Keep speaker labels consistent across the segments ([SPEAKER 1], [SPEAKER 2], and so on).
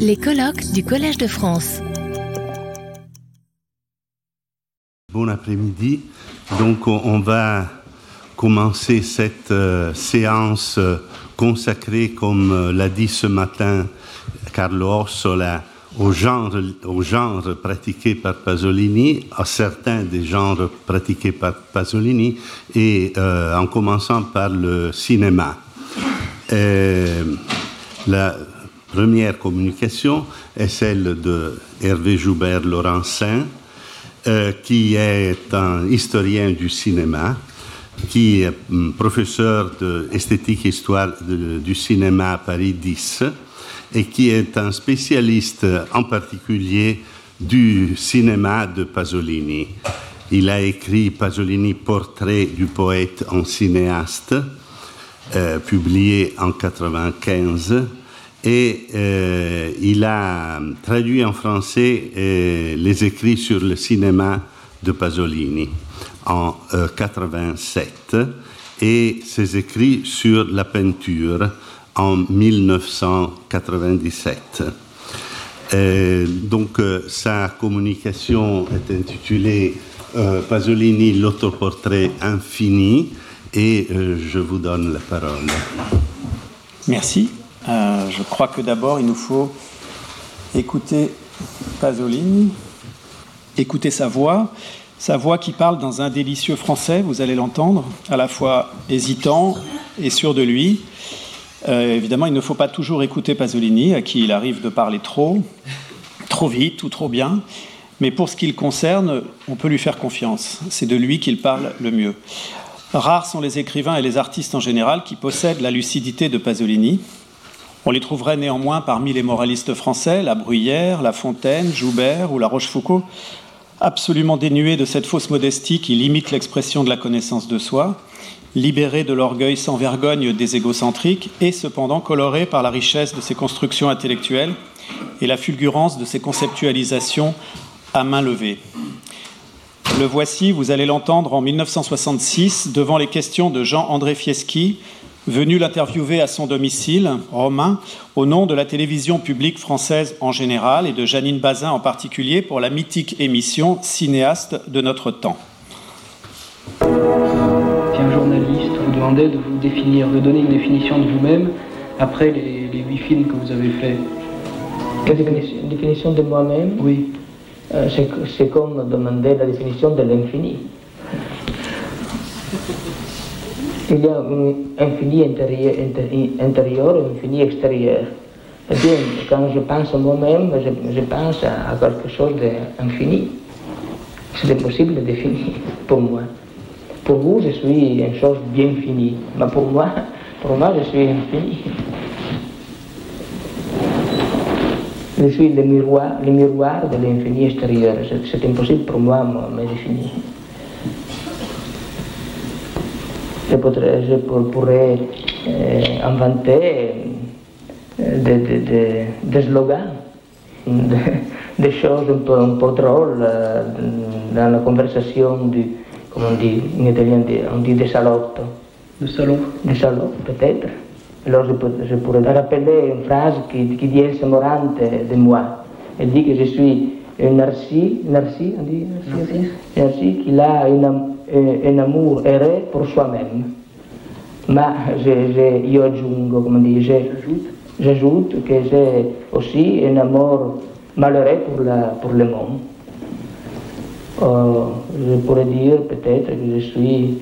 [SPEAKER 1] Les colloques du Collège de France.
[SPEAKER 2] Bon après-midi. Donc on va commencer cette euh, séance euh, consacrée, comme euh, l'a dit ce matin Carlo Orsola, au genre, pratiqué par Pasolini, à certains des genres pratiqués par Pasolini, et en commençant par le cinéma. Première communication est celle de Hervé Joubert Laurencin, euh, qui est un historien du cinéma, qui est hum, professeur d'esthétique et histoire du cinéma à Paris 10 et qui est un spécialiste en particulier du cinéma de Pasolini. Il a écrit Pasolini Portrait du poète en cinéaste, euh, publié en 1995 et euh, il a traduit en français euh, les écrits sur le cinéma de Pasolini en 87 euh, et ses écrits sur la peinture en 1997. donc sa communication est intitulée Pasolini, l'autoportrait infini et je vous donne la parole.
[SPEAKER 3] Merci. Euh, je crois que d'abord, il nous faut écouter Pasolini, écouter sa voix, sa voix qui parle dans un délicieux français, vous allez l'entendre, à la fois hésitant et sûr de lui. Euh, évidemment, il ne faut pas toujours écouter Pasolini, à qui il arrive de parler trop, trop vite ou trop bien. Mais pour ce qui le concerne, on peut lui faire confiance. C'est de lui qu'il parle le mieux. Rares sont les écrivains et les artistes en général qui possèdent la lucidité de Pasolini. On les trouverait néanmoins parmi les moralistes français, La Bruyère, La Fontaine, Joubert ou La Rochefoucauld, absolument dénués de cette fausse modestie qui limite l'expression de la connaissance de soi, libérés de l'orgueil sans vergogne des égocentriques et cependant colorés par la richesse de ses constructions intellectuelles et la fulgurance de ses conceptualisations à main levée. Le voici, vous allez l'entendre en 1966 devant les questions de Jean-André Fieschi, venu l'interviewer à son domicile, Romain, au nom de la télévision publique française en général et de Janine Bazin en particulier pour la mythique émission Cinéaste de notre temps.
[SPEAKER 4] Si un journaliste vous demandait de vous définir, de donner une définition de vous-même après les, huit films que vous avez faits.
[SPEAKER 5] Une définition de moi-même
[SPEAKER 4] Oui.
[SPEAKER 5] Euh, c'est comme demander la définition de l'infini. Il y a un infini intérieur, et un infini extérieur. Eh bien, quand je pense à moi-même, je, pense à, quelque chose d'infini. C'est impossible de définir pour moi. Pour vous, je suis une chose bien finie, mais pour moi, pour moi, je suis infini. Je suis le miroir, le miroir de l'infini extérieur. C'est impossible pour moi de me définir. Je, pourrais, je pourrais euh, inventer euh, des, des, des, slogans, des, choses un peu, un peu drôles euh, dans la conversation du, comme on dit en italien, on dit des salopes.
[SPEAKER 4] Des salopes
[SPEAKER 5] Des salopes, peut-être. Alors je, je, pourrais rappeler une phrase qui, qui dit Elsa Morante de moi. Elle dit que je suis un narcis, narcis, on dit narcis, narcis, qu'il a une un amour erré pour soi-même. Mais je, je, io aggiungo, come dice, j'ajoute que j'ai aussi un amour malheureux pour, la, pour le monde. Euh, je pourrais dire peut-être que je suis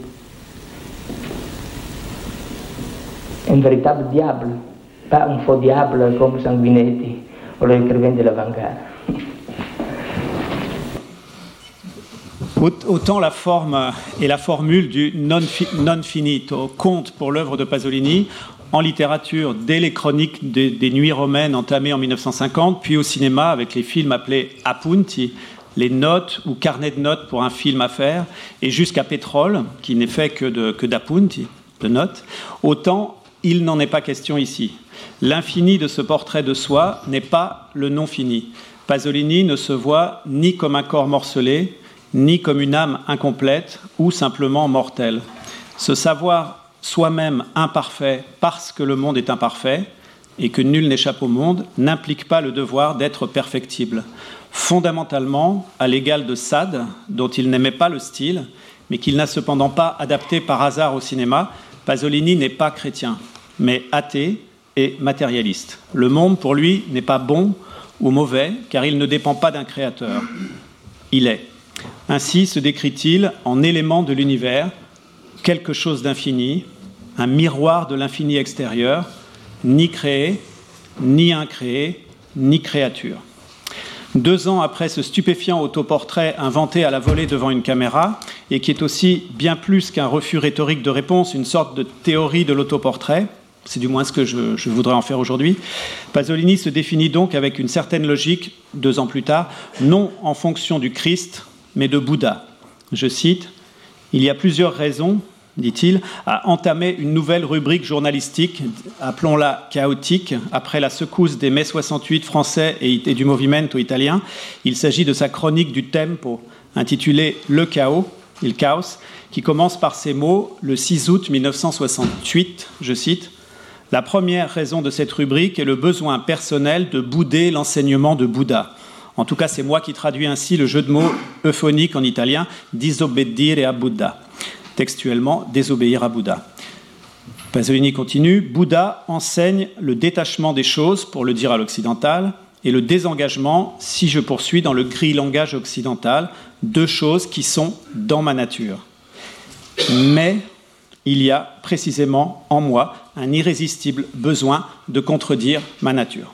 [SPEAKER 5] un véritable diable, pas un faux diable comme Sanguinetti ou l'écrivain de l'avant-garde.
[SPEAKER 3] Autant la forme et la formule du non, finito compte pour l'œuvre de Pasolini, en littérature dès les chroniques des, Nuits romaines entamées en 1950, puis au cinéma avec les films appelés appunti, les notes ou carnets de notes pour un film à faire, et jusqu'à Pétrole, qui n'est fait que d'appunti, de, de notes, autant il n'en est pas question ici. L'infini de ce portrait de soi n'est pas le non fini. Pasolini ne se voit ni comme un corps morcelé, ni comme une âme incomplète ou simplement mortelle. Se savoir soi-même imparfait parce que le monde est imparfait, et que nul n'échappe au monde n'implique pas le devoir d'être perfectible. Fondamentalement, à l'égal de Sade, dont il n'aimait pas le style, mais qu'il n'a cependant pas adapté par hasard au cinéma, Pasolini n'est pas chrétien, mais athée et matérialiste. Le monde, pour lui, n'est pas bon ou mauvais, car il ne dépend pas d'un créateur. Il est. Ainsi se décrit-il en élément de l'univers, quelque chose d'infini, un miroir de l'infini extérieur, ni créé, ni incréé, ni créature. Deux ans après ce stupéfiant autoportrait inventé à la volée devant une caméra, et qui est aussi bien plus qu'un refus rhétorique de réponse, une sorte de théorie de l'autoportrait, c'est du moins ce que je, voudrais en faire aujourd'hui, Pasolini se définit donc avec une certaine logique, deux ans plus tard, non en fonction du Christ, mais de Bouddha. Je cite, Il y a plusieurs raisons dit-il, à entamer une nouvelle rubrique journalistique, appelons-la chaotique, après la secousse des mai 68 français et, du Movimento italien. Il s'agit de sa chronique du tempo, intitulée Le chaos, il chaos, qui commence par ces mots, le 6 août 1968, je cite, La première raison de cette rubrique est le besoin personnel de bouder l'enseignement de Bouddha. En tout cas, c'est moi qui traduis ainsi le jeu de mots euphonique en italien, disobbedire a Buddha textuellement désobéir à Bouddha. Pasolini continue Bouddha enseigne le détachement des choses, pour le dire à l'occidental, et le désengagement, si je poursuis dans le gris langage occidental, deux choses qui sont dans ma nature. Mais il y a précisément en moi un irrésistible besoin de contredire ma nature.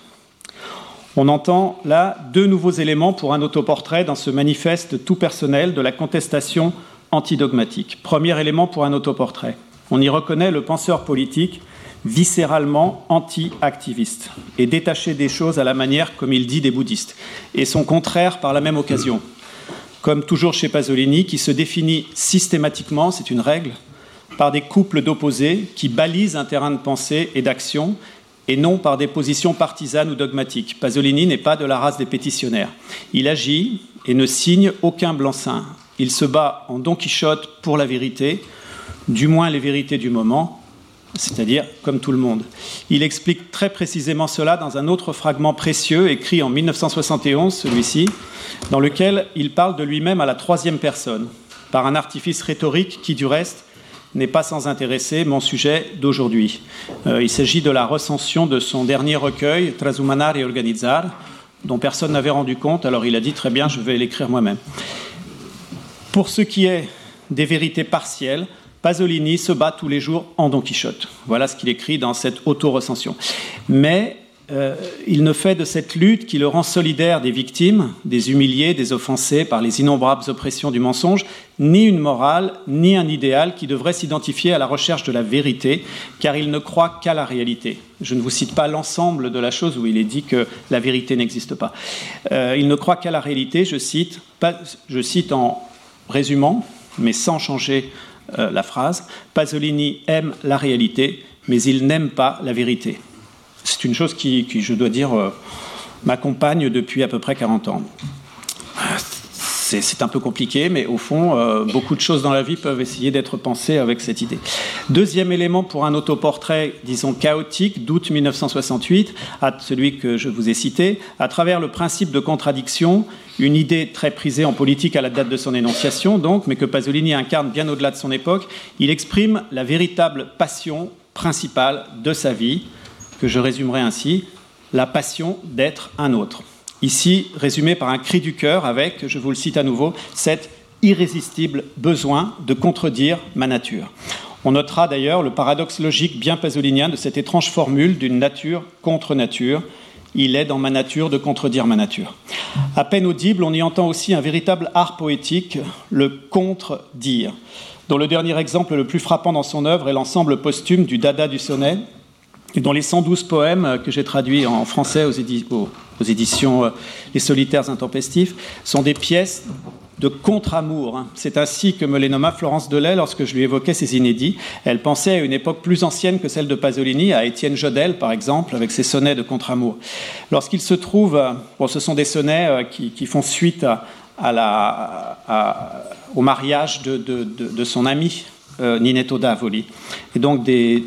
[SPEAKER 3] On entend là deux nouveaux éléments pour un autoportrait dans ce manifeste tout personnel de la contestation antidogmatique. Premier élément pour un autoportrait. On y reconnaît le penseur politique viscéralement anti-activiste et détaché des choses à la manière, comme il dit, des bouddhistes, et son contraire par la même occasion. Comme toujours chez Pasolini, qui se définit systématiquement, c'est une règle, par des couples d'opposés qui balisent un terrain de pensée et d'action et non par des positions partisanes ou dogmatiques. Pasolini n'est pas de la race des pétitionnaires. Il agit et ne signe aucun blanc-seing. Il se bat en Don Quichotte pour la vérité, du moins les vérités du moment, c'est-à-dire comme tout le monde. Il explique très précisément cela dans un autre fragment précieux écrit en 1971, celui-ci, dans lequel il parle de lui-même à la troisième personne, par un artifice rhétorique qui, du reste, n'est pas sans intéresser mon sujet d'aujourd'hui. Euh, il s'agit de la recension de son dernier recueil, Trasumanar et Organizar, dont personne n'avait rendu compte, alors il a dit très bien, je vais l'écrire moi-même. Pour ce qui est des vérités partielles, Pasolini se bat tous les jours en Don Quichotte. Voilà ce qu'il écrit dans cette auto-recension. Mais euh, il ne fait de cette lutte qui le rend solidaire des victimes, des humiliés, des offensés par les innombrables oppressions du mensonge, ni une morale, ni un idéal qui devrait s'identifier à la recherche de la vérité, car il ne croit qu'à la réalité. Je ne vous cite pas l'ensemble de la chose où il est dit que la vérité n'existe pas. Euh, il ne croit qu'à la réalité, je cite, en résumant, mais sans changer euh, la phrase, Pasolini aime la réalité, mais il n'aime pas la vérité. C'est une chose qui, je dois dire, euh, m'accompagne depuis à peu près 40 ans. C'est un peu compliqué, mais au fond, euh, beaucoup de choses dans la vie peuvent essayer d'être pensées avec cette idée. Deuxième élément pour un autoportrait, disons, chaotique, d'août 1968, à celui que je vous ai cité, à travers le principe de contradiction, une idée très prisée en politique à la date de son énonciation, donc, mais que Pasolini incarne bien au-delà de son époque, il exprime la véritable passion principale de sa vie, que je résumerai ainsi, la passion d'être un autre. Ici, résumé par un cri du cœur avec, je vous le cite à nouveau, cet irrésistible besoin de contredire ma nature. On notera d'ailleurs le paradoxe logique bien pasolinien de cette étrange formule d'une nature contre nature. Il est dans ma nature de contredire ma nature. À peine audible, on y entend aussi un véritable art poétique, le contre-dire, dont le dernier exemple le plus frappant dans son œuvre est l'ensemble posthume du Dada du sonnet, et dont les 112 poèmes que j'ai traduits en français aux, éditions euh, Les Solitaires Intempestifs sont des pièces de contre-amour. Hein. C'est ainsi que me les nomma Florence Delay lorsque je lui évoquais ces inédits. Elle pensait à une époque plus ancienne que celle de Pasolini, à Étienne Jodel par exemple, avec ses sonnets de contre-amour. Lorsqu'il se trouve, euh, ce sont des sonnets euh, qui, font suite au mariage de, son ami Ninetto Davoli, et donc des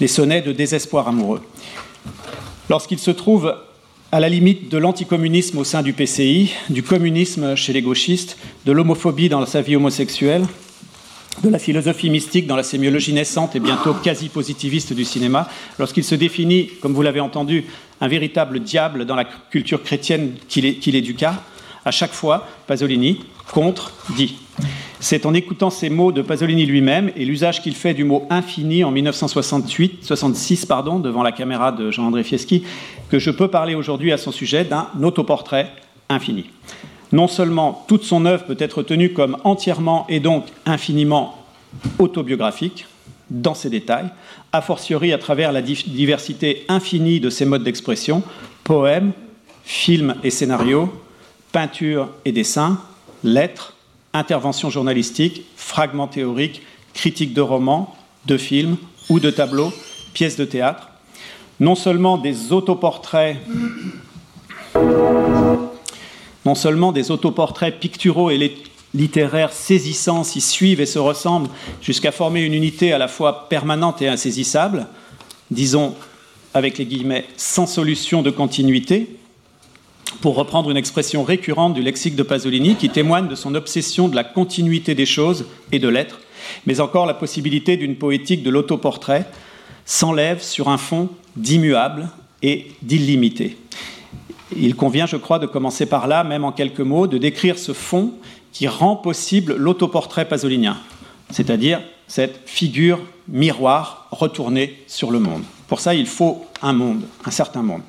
[SPEAKER 3] les sonnets de désespoir amoureux. Lorsqu'il se trouve à la limite de l'anticommunisme au sein du PCI, du communisme chez les gauchistes, de l'homophobie dans sa vie homosexuelle, de la philosophie mystique dans la sémiologie naissante et bientôt quasi positiviste du cinéma, lorsqu'il se définit, comme vous l'avez entendu, un véritable diable dans la culture chrétienne qu'il éduqua, à chaque fois, Pasolini contre dit. C'est en écoutant ces mots de Pasolini lui-même et l'usage qu'il fait du mot infini en 1968, 66 pardon, devant la caméra de Jean-André Fieschi, que je peux parler aujourd'hui à son sujet d'un autoportrait infini. Non seulement toute son œuvre peut être tenue comme entièrement et donc infiniment autobiographique, dans ses détails, a fortiori à travers la diversité infinie de ses modes d'expression, poèmes, films et scénarios, peinture et dessin, lettres, interventions journalistiques, fragments théoriques, critiques de romans, de films ou de tableaux, pièces de théâtre, non seulement des autoportraits non seulement des autoportraits picturaux et littéraires saisissants s'y suivent et se ressemblent jusqu'à former une unité à la fois permanente et insaisissable, disons avec les guillemets sans solution de continuité, pour reprendre une expression récurrente du lexique de Pasolini qui témoigne de son obsession de la continuité des choses et de l'être, mais encore la possibilité d'une poétique de l'autoportrait s'enlève sur un fond d'immuable et d'illimité. Il convient, je crois, de commencer par là, même en quelques mots, de décrire ce fond qui rend possible l'autoportrait pasolinien, c'est-à-dire cette figure miroir retournée sur le monde. Pour ça, il faut un monde, un certain monde.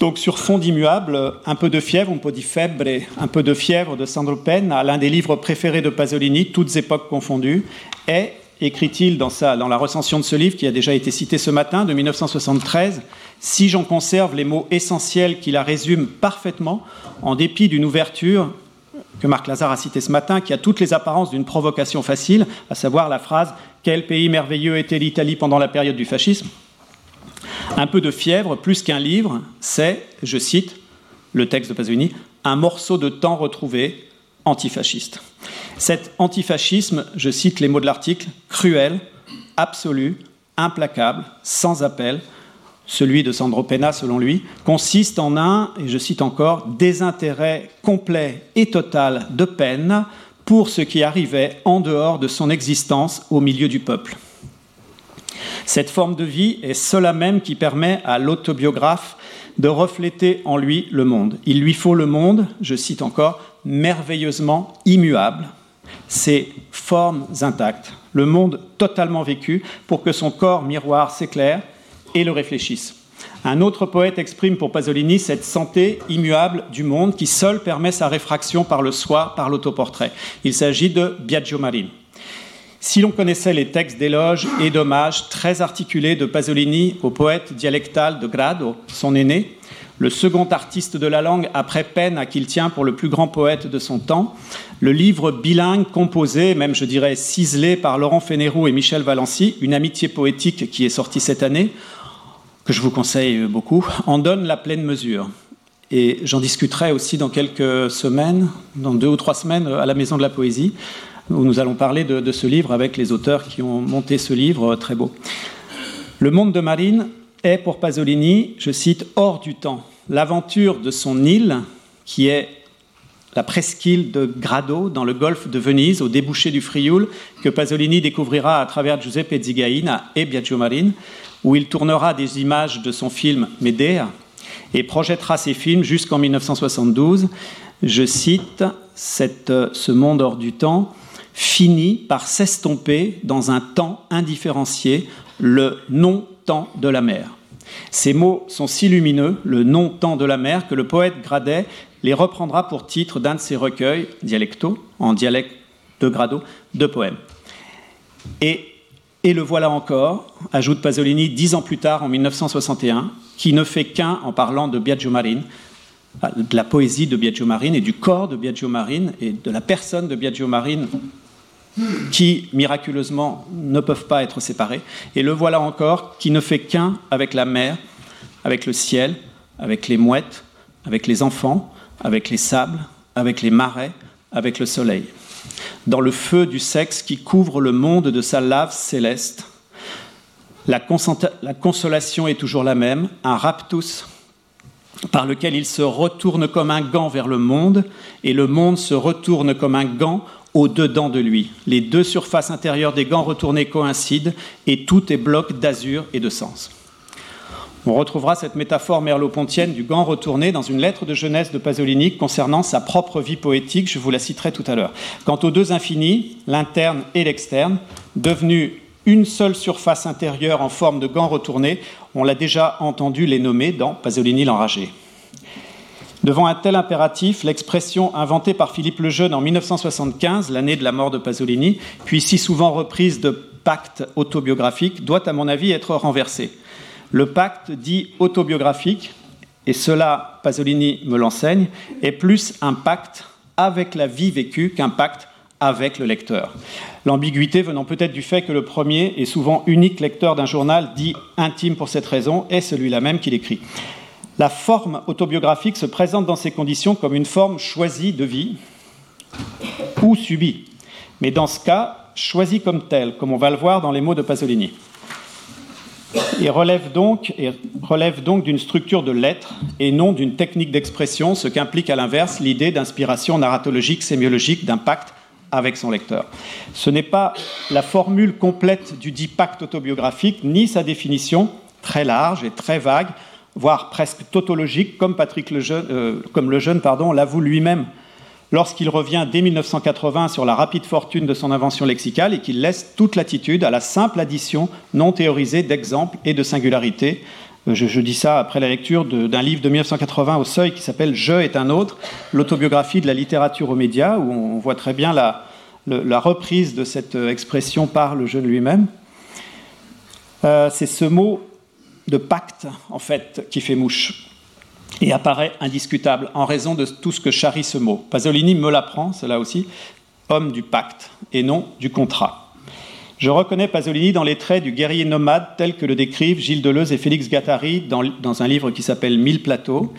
[SPEAKER 3] Donc sur fond d'immuable, un peu de fièvre, un peu de fièvre, un peu de fièvre de Sandro Penna, l'un des livres préférés de Pasolini, toutes époques confondues, est, écrit-il dans, dans la recension de ce livre qui a déjà été cité ce matin, de 1973, si j'en conserve les mots essentiels qui la résument parfaitement, en dépit d'une ouverture que Marc Lazare a citée ce matin, qui a toutes les apparences d'une provocation facile, à savoir la phrase Quel pays merveilleux était l'Italie pendant la période du fascisme? Un peu de fièvre, plus qu'un livre, c'est, je cite le texte de Pasolini, un morceau de temps retrouvé antifasciste. Cet antifascisme, je cite les mots de l'article, cruel, absolu, implacable, sans appel, celui de Sandro Penna selon lui, consiste en un, et je cite encore, désintérêt complet et total de peine pour ce qui arrivait en dehors de son existence au milieu du peuple. Cette forme de vie est cela même qui permet à l'autobiographe de refléter en lui le monde. Il lui faut le monde, je cite encore, merveilleusement immuable, ses formes intactes, le monde totalement vécu pour que son corps miroir s'éclaire et le réfléchissent. Un autre poète exprime pour Pasolini cette santé immuable du monde qui seul permet sa réfraction par le soi, par l'autoportrait. Il s'agit de Biagio Marin. Si l'on connaissait les textes d'éloges et d'hommages très articulés de Pasolini au poète dialectal de Grado, son aîné, le second artiste de la langue après peine à qui il tient pour le plus grand poète de son temps, le livre bilingue composé, même je dirais ciselé par Laurent Fénérou et Michel Valency, une amitié poétique qui est sortie cette année, que je vous conseille beaucoup, en donne la pleine mesure. Et j'en discuterai aussi dans quelques semaines, dans deux ou trois semaines, à la Maison de la Poésie, où nous allons parler de, ce livre avec les auteurs qui ont monté ce livre très beau. Le monde de Marine est pour Pasolini, je cite, hors du temps. L'aventure de son île, qui est la presqu'île de Grado dans le golfe de Venise, au débouché du Frioul, que Pasolini découvrira à travers Giuseppe Zigaina et Biagio Marine, où il tournera des images de son film Médéa et projettera ses films jusqu'en 1972. Je cite, ce monde hors du temps finit par s'estomper dans un temps indifférencié, le non-temps de la mer. Ces mots sont si lumineux, le non-temps de la mer, que le poète Gradet les reprendra pour titre d'un de ses recueils, dialecto, en dialecte de Grado, de poèmes. Et et le voilà encore, ajoute Pasolini dix ans plus tard, en 1961, qui ne fait qu'un, en parlant de Biagio Marine, de la poésie de Biagio Marine et du corps de Biagio Marine et de la personne de Biagio Marine qui, miraculeusement, ne peuvent pas être séparés. Et le voilà encore, qui ne fait qu'un avec la mer, avec le ciel, avec les mouettes, avec les enfants, avec les sables, avec les marais, avec le soleil dans le feu du sexe qui couvre le monde de sa lave céleste. La, consolation est toujours la même, un raptus par lequel il se retourne comme un gant vers le monde et le monde se retourne comme un gant au-dedans de lui. Les deux surfaces intérieures des gants retournés coïncident et tout est bloc d'azur et de sens. On retrouvera cette métaphore merleau-pontienne du gant retourné dans une lettre de jeunesse de Pasolini concernant sa propre vie poétique, je vous la citerai tout à l'heure. Quant aux deux infinis, l'interne et l'externe, devenus une seule surface intérieure en forme de gant retourné, on l'a déjà entendu les nommer dans Pasolini l'enragé. Devant un tel impératif, l'expression inventée par Philippe le Jeune en 1975, l'année de la mort de Pasolini, puis si souvent reprise de pacte autobiographique, doit à mon avis être renversée. Le pacte dit autobiographique, et cela, Pasolini me l'enseigne, est plus un pacte avec la vie vécue qu'un pacte avec le lecteur. L'ambiguïté venant peut-être du fait que le premier et souvent unique lecteur d'un journal, dit intime pour cette raison, est celui-là même qui l'écrit. La forme autobiographique se présente dans ces conditions comme une forme choisie de vie ou subie, mais dans ce cas, choisie comme telle, comme on va le voir dans les mots de Pasolini et relève donc, d'une structure de lettres et non d'une technique d'expression, ce qu'implique à l'inverse l'idée d'inspiration narratologique, sémiologique, d'un pacte avec son lecteur. Ce n'est pas la formule complète du dit pacte autobiographique, ni sa définition très large et très vague, voire presque tautologique, comme Patrick Lejeune, euh, comme pardon, l'avoue lui-même lorsqu'il revient dès 1980 sur la rapide fortune de son invention lexicale et qu'il laisse toute latitude à la simple addition non théorisée d'exemples et de singularités. Euh, je, dis ça après la lecture d'un livre de 1980 au seuil qui s'appelle Je est un autre, l'autobiographie de la littérature aux médias, où on voit très bien la, reprise de cette expression par le jeune lui-même. Euh, c'est ce mot de pacte, en fait, qui fait mouche et apparaît indiscutable en raison de tout ce que charrie ce mot. Pasolini me l'apprend, cela aussi, homme du pacte et non du contrat. Je reconnais Pasolini dans les traits du guerrier nomade tel que le décrivent Gilles Deleuze et Félix Gattari dans, dans un livre qui s'appelle Mille plateaux,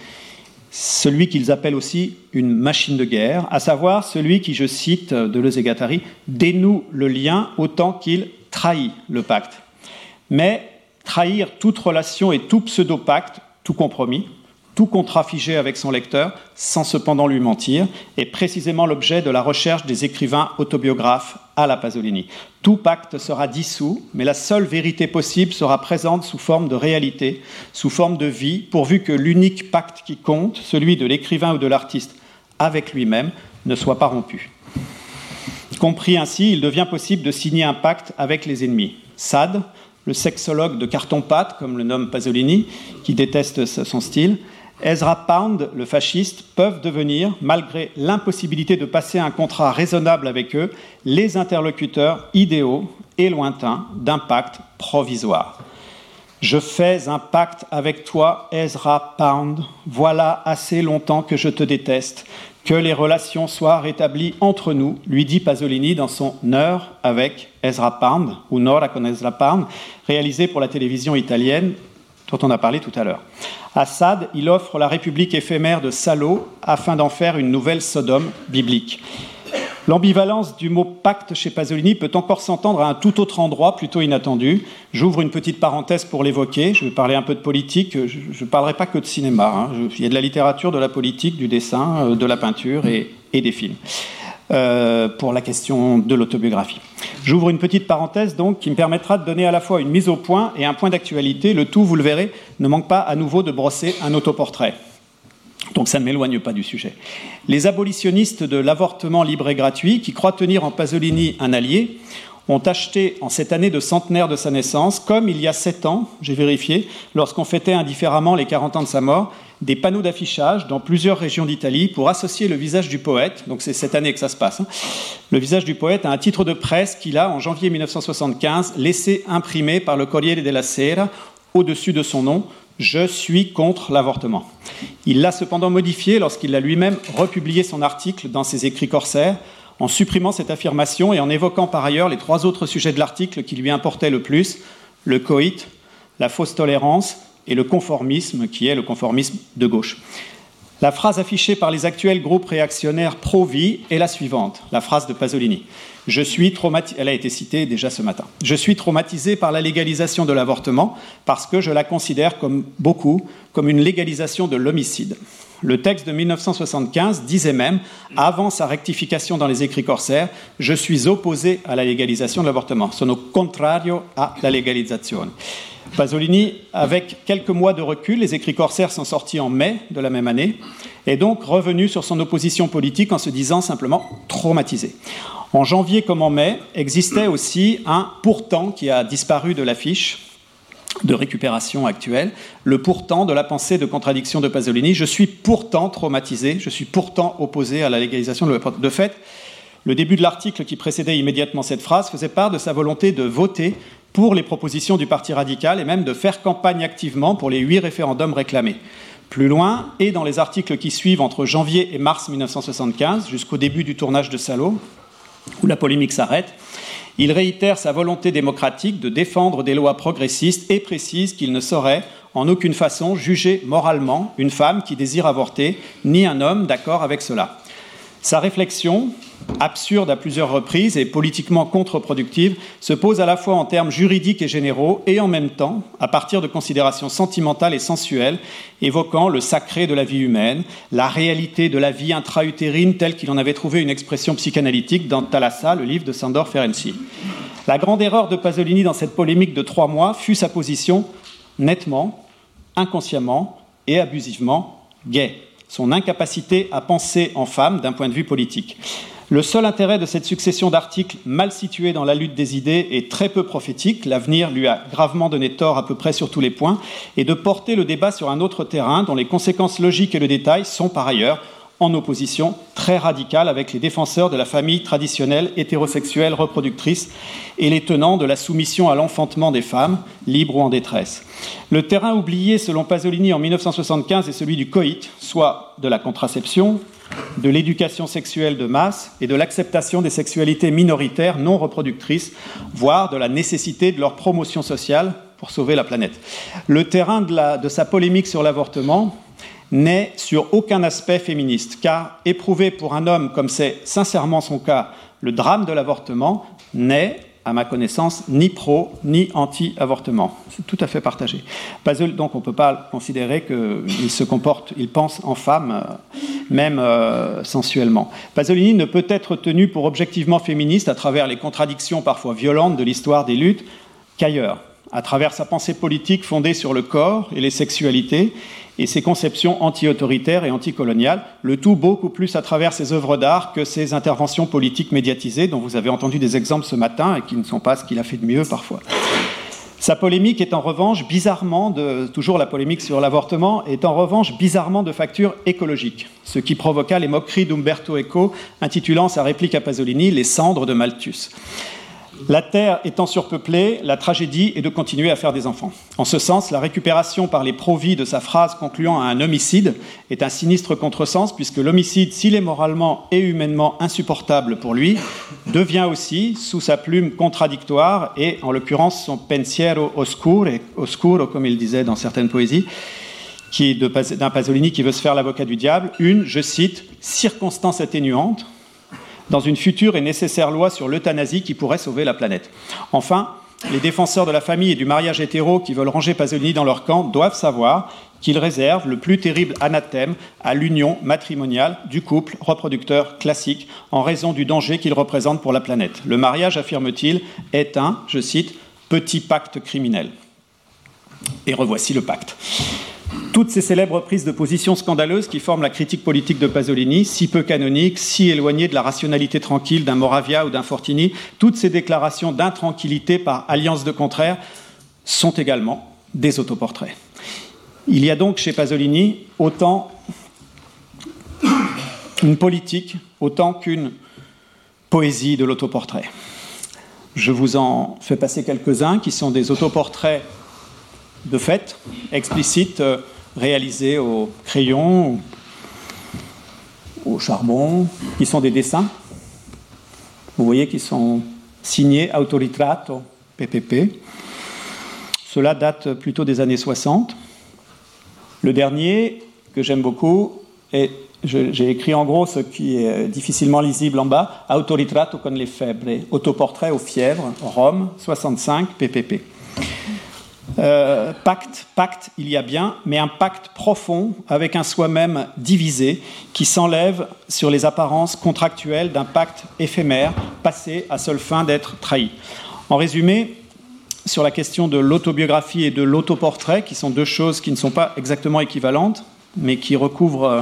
[SPEAKER 3] celui qu'ils appellent aussi une machine de guerre, à savoir celui qui, je cite Deleuze et Gattari, dénoue le lien autant qu'il trahit le pacte. Mais trahir toute relation et tout pseudo-pacte, tout compromis, tout contrat figé avec son lecteur, sans cependant lui mentir, est précisément l'objet de la recherche des écrivains autobiographes à la Pasolini. Tout pacte sera dissous, mais la seule vérité possible sera présente sous forme de réalité, sous forme de vie, pourvu que l'unique pacte qui compte, celui de l'écrivain ou de l'artiste avec lui-même, ne soit pas rompu. Compris ainsi, il devient possible de signer un pacte avec les ennemis. Sade, le sexologue de carton-pâte, comme le nomme Pasolini, qui déteste son style, Ezra Pound, le fasciste, peuvent devenir, malgré l'impossibilité de passer un contrat raisonnable avec eux, les interlocuteurs idéaux et lointains d'un pacte provisoire. Je fais un pacte avec toi, Ezra Pound. Voilà assez longtemps que je te déteste. Que les relations soient rétablies entre nous, lui dit Pasolini dans son Heure avec Ezra Pound, ou Nora con Ezra Pound, réalisé pour la télévision italienne dont on a parlé tout à l'heure. Assad, il offre la République éphémère de Salo afin d'en faire une nouvelle Sodome biblique. L'ambivalence du mot pacte chez Pasolini peut encore s'entendre à un tout autre endroit, plutôt inattendu. J'ouvre une petite parenthèse pour l'évoquer. Je vais parler un peu de politique. Je ne parlerai pas que de cinéma. Hein. Il y a de la littérature, de la politique, du dessin, euh, de la peinture et des films. Euh, pour la question de l'autobiographie. J'ouvre une petite parenthèse donc qui me permettra de donner à la fois une mise au point et un point d'actualité. Le tout, vous le verrez, ne manque pas à nouveau de brosser un autoportrait. Donc ça ne m'éloigne pas du sujet. Les abolitionnistes de l'avortement libre et gratuit, qui croient tenir en Pasolini un allié, ont acheté en cette année de centenaire de sa naissance, comme il y a sept ans, j'ai vérifié, lorsqu'on fêtait indifféremment les 40 ans de sa mort, des panneaux d'affichage dans plusieurs régions d'Italie pour associer le visage du poète, donc c'est cette année que ça se passe, hein, le visage du poète à un titre de presse qu'il a, en janvier 1975, laissé imprimer par le Corriere della Sera au-dessus de son nom, Je suis contre l'avortement. Il l'a cependant modifié lorsqu'il a lui-même republié son article dans ses écrits corsaires, en supprimant cette affirmation et en évoquant par ailleurs les trois autres sujets de l'article qui lui importaient le plus, le coït, la fausse tolérance et le conformisme, qui est le conformisme de gauche. La phrase affichée par les actuels groupes réactionnaires pro-vie est la suivante, la phrase de Pasolini. Je suis elle a été citée déjà ce matin. Je suis traumatisé par la légalisation de l'avortement parce que je la considère comme beaucoup comme une légalisation de l'homicide. Le texte de 1975 disait même, avant sa rectification dans les écrits corsaires, je suis opposé à la légalisation de l'avortement. Sono contrario a la legalizzazione. Pasolini, avec quelques mois de recul, les écrits corsaires sont sortis en mai de la même année, est donc revenu sur son opposition politique en se disant simplement traumatisé. En janvier comme en mai, existait aussi un pourtant qui a disparu de l'affiche de récupération actuelle, le pourtant de la pensée de contradiction de Pasolini. Je suis pourtant traumatisé, je suis pourtant opposé à la légalisation de l'avortement. De fait, le début de l'article qui précédait immédiatement cette phrase faisait part de sa volonté de voter pour les propositions du Parti radical et même de faire campagne activement pour les huit référendums réclamés. Plus loin, et dans les articles qui suivent entre janvier et mars 1975, jusqu'au début du tournage de Salo, où la polémique s'arrête, il réitère sa volonté démocratique de défendre des lois progressistes et précise qu'il ne saurait en aucune façon juger moralement une femme qui désire avorter, ni un homme d'accord avec cela. Sa réflexion, absurde à plusieurs reprises et politiquement contre-productive, se pose à la fois en termes juridiques et généraux et en même temps à partir de considérations sentimentales et sensuelles, évoquant le sacré de la vie humaine, la réalité de la vie intra-utérine telle qu'il en avait trouvé une expression psychanalytique dans Thalassa, le livre de Sandor Ferenczi. La grande erreur de Pasolini dans cette polémique de trois mois fut sa position nettement, inconsciemment et abusivement gay son incapacité à penser en femme d'un point de vue politique. Le seul intérêt de cette succession d'articles mal situés dans la lutte des idées est très peu prophétique, l'avenir lui a gravement donné tort à peu près sur tous les points, et de porter le débat sur un autre terrain dont les conséquences logiques et le détail sont par ailleurs en opposition très radicale avec les défenseurs de la famille traditionnelle hétérosexuelle reproductrice et les tenants de la soumission à l'enfantement des femmes, libres ou en détresse. Le terrain oublié, selon Pasolini, en 1975 est celui du coït, soit de la contraception, de l'éducation sexuelle de masse et de l'acceptation des sexualités minoritaires non reproductrices, voire de la nécessité de leur promotion sociale pour sauver la planète. Le terrain de, sa polémique sur l'avortement n'est sur aucun aspect féministe, car éprouver pour un homme, comme c'est sincèrement son cas, le drame de l'avortement, n'est, à ma connaissance, ni pro ni anti-avortement. C'est tout à fait partagé. donc on ne peut pas considérer qu'il se comporte, il pense en femme, euh, même euh, sensuellement. Pasolini ne peut être tenu pour objectivement féministe à travers les contradictions parfois violentes de l'histoire des luttes qu'ailleurs, à travers sa pensée politique fondée sur le corps et les sexualités, et ses conceptions anti-autoritaires et anticoloniales, le tout beaucoup plus à travers ses œuvres d'art que ses interventions politiques médiatisées, dont vous avez entendu des exemples ce matin et qui ne sont pas ce qu'il a fait de mieux parfois. Sa polémique est en revanche bizarrement, de, toujours la polémique sur l'avortement, est en revanche bizarrement de facture écologique, ce qui provoqua les moqueries d'Umberto Eco intitulant sa réplique à Pasolini Les cendres de Malthus. La Terre étant surpeuplée, la tragédie est de continuer à faire des enfants. En ce sens, la récupération par les pro-vie de sa phrase concluant à un homicide est un sinistre contresens, puisque l'homicide, s'il est moralement et humainement insupportable pour lui, devient aussi, sous sa plume contradictoire, et en l'occurrence son pensiero oscuro comme il disait dans certaines poésies, d'un Pasolini qui veut se faire l'avocat du diable, une, je cite, circonstance atténuante, dans une future et nécessaire loi sur l'euthanasie qui pourrait sauver la planète. Enfin, les défenseurs de la famille et du mariage hétéro qui veulent ranger Pasolini dans leur camp doivent savoir qu'il réserve le plus terrible anathème à l'union matrimoniale du couple reproducteur classique en raison du danger qu'il représente pour la planète. Le mariage, affirme-t-il, est un, je cite, petit pacte criminel. Et revoici le pacte. Toutes ces célèbres prises de position scandaleuses qui forment la critique politique de Pasolini, si peu canonique, si éloignée de la rationalité tranquille d'un Moravia ou d'un Fortini, toutes ces déclarations d'intranquillité par alliance de contraires sont également des autoportraits. Il y a donc chez Pasolini autant une politique, autant qu'une poésie de l'autoportrait. Je vous en fais passer quelques-uns qui sont des autoportraits de fait, explicite, euh, réalisés au crayon, au charbon, qui sont des dessins. Vous voyez qu'ils sont signés Autoritrato PPP. Cela date plutôt des années 60. Le dernier, que j'aime beaucoup, et j'ai écrit en gros ce qui est difficilement lisible en bas, Autoritrato con le febbre, autoportrait aux fièvres, Rome, 65, PPP. Euh, pacte, pacte, il y a bien, mais un pacte profond avec un soi-même divisé qui s'enlève sur les apparences contractuelles d'un pacte éphémère, passé à seule fin d'être trahi. En résumé, sur la question de l'autobiographie et de l'autoportrait, qui sont deux choses qui ne sont pas exactement équivalentes, mais qui recouvrent euh,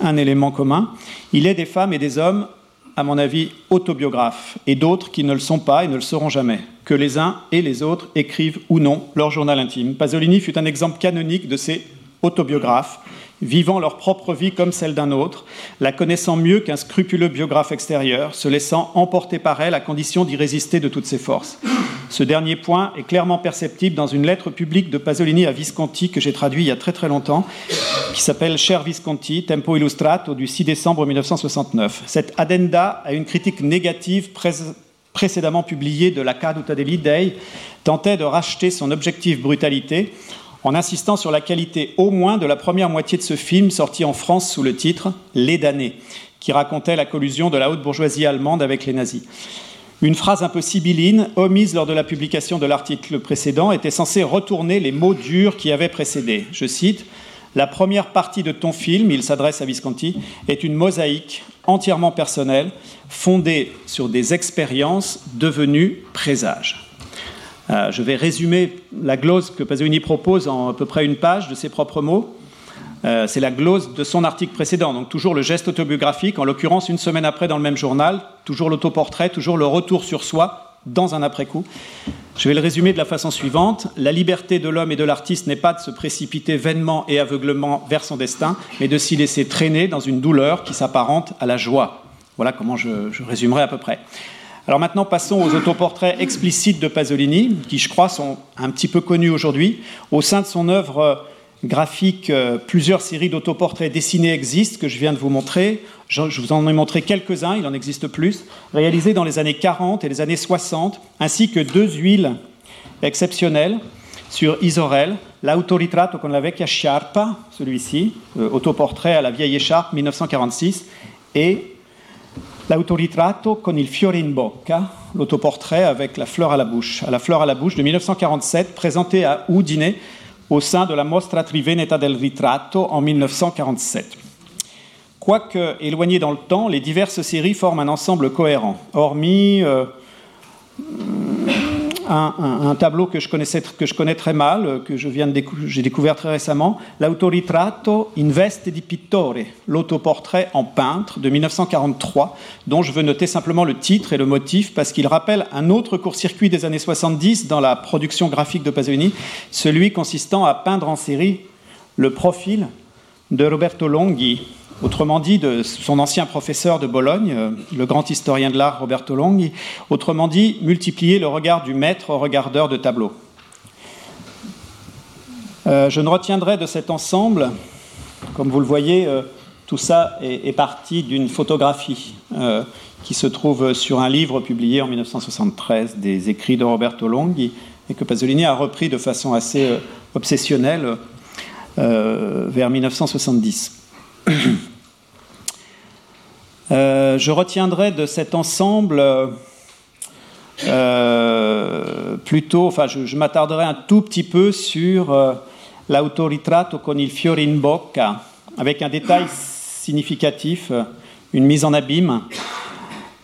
[SPEAKER 3] un élément commun, il est des femmes et des hommes à mon avis, autobiographes, et d'autres qui ne le sont pas et ne le seront jamais, que les uns et les autres écrivent ou non leur journal intime. Pasolini fut un exemple canonique de ces autobiographes, vivant leur propre vie comme celle d'un autre, la connaissant mieux qu'un scrupuleux biographe extérieur, se laissant emporter par elle à condition d'y résister de toutes ses forces. Ce dernier point est clairement perceptible dans une lettre publique de Pasolini à Visconti que j'ai traduit il y a très très longtemps, qui s'appelle Cher Visconti, Tempo Illustrato du 6 décembre 1969. Cette addenda a une critique négative précédemment publiée de la Caduta degli Dei tentait de racheter son objectif brutalité en insistant sur la qualité au moins de la première moitié de ce film sorti en France sous le titre Les damnés, qui racontait la collusion de la haute bourgeoisie allemande avec les nazis. Une phrase un peu sibylline, omise lors de la publication de l'article précédent, était censée retourner les mots durs qui avaient précédé. Je cite La première partie de ton film, il s'adresse à Visconti, est une mosaïque entièrement personnelle, fondée sur des expériences devenues présages. Euh, je vais résumer la glose que Pasolini propose en à peu près une page de ses propres mots. Euh, c'est la glose de son article précédent, donc toujours le geste autobiographique, en l'occurrence une semaine après dans le même journal, toujours l'autoportrait, toujours le retour sur soi dans un après-coup. Je vais le résumer de la façon suivante. La liberté de l'homme et de l'artiste n'est pas de se précipiter vainement et aveuglement vers son destin, mais de s'y laisser traîner dans une douleur qui s'apparente à la joie. Voilà comment je, je résumerai à peu près. Alors maintenant, passons aux autoportraits explicites de Pasolini, qui je crois sont un petit peu connus aujourd'hui. Au sein de son œuvre graphique, euh, plusieurs séries d'autoportraits dessinés existent, que je viens de vous montrer. Je, vous en ai montré quelques-uns, il en existe plus, réalisés dans les années 40 et les années 60, ainsi que deux huiles exceptionnelles sur Isorel, l'autoritrato con la vecchia sciarpa, celui-ci, euh, autoportrait à la vieille écharpe 1946, et l'autoritrato con il fiore in bocca, l'autoportrait avec la fleur à la bouche, à la fleur à la bouche de 1947, présenté à Udine au sein de la Mostra Triveneta del Ritratto en 1947. Quoique éloignées dans le temps, les diverses séries forment un ensemble cohérent, hormis euh, un, tableau que je, connaissais, que connais très mal, que viens de j'ai découvert très récemment, l'Autoritratto in veste di pittore, l'autoportrait en peintre de 1943, dont je veux noter simplement le titre et le motif parce qu'il rappelle un autre court-circuit des années 70 dans la production graphique de Pasolini, celui consistant à peindre en série le profil de Roberto Longhi, autrement dit de son ancien professeur de Bologne, euh, le grand historien de l'art Roberto Longhi, autrement dit multiplier le regard du maître regardeur de tableau. Euh, je ne retiendrai de cet ensemble, comme vous le voyez, euh, tout ça est, parti d'une photographie qui se trouve sur un livre publié en 1973 des écrits de Roberto Longhi et que Pasolini a repris de façon assez obsessionnelle vers 1970. Euh, je retiendrai de cet ensemble euh, plutôt, enfin, je, m'attarderai un tout petit peu sur euh, l'autoritrato con il fiore in bocca, avec un détail significatif, une mise en abîme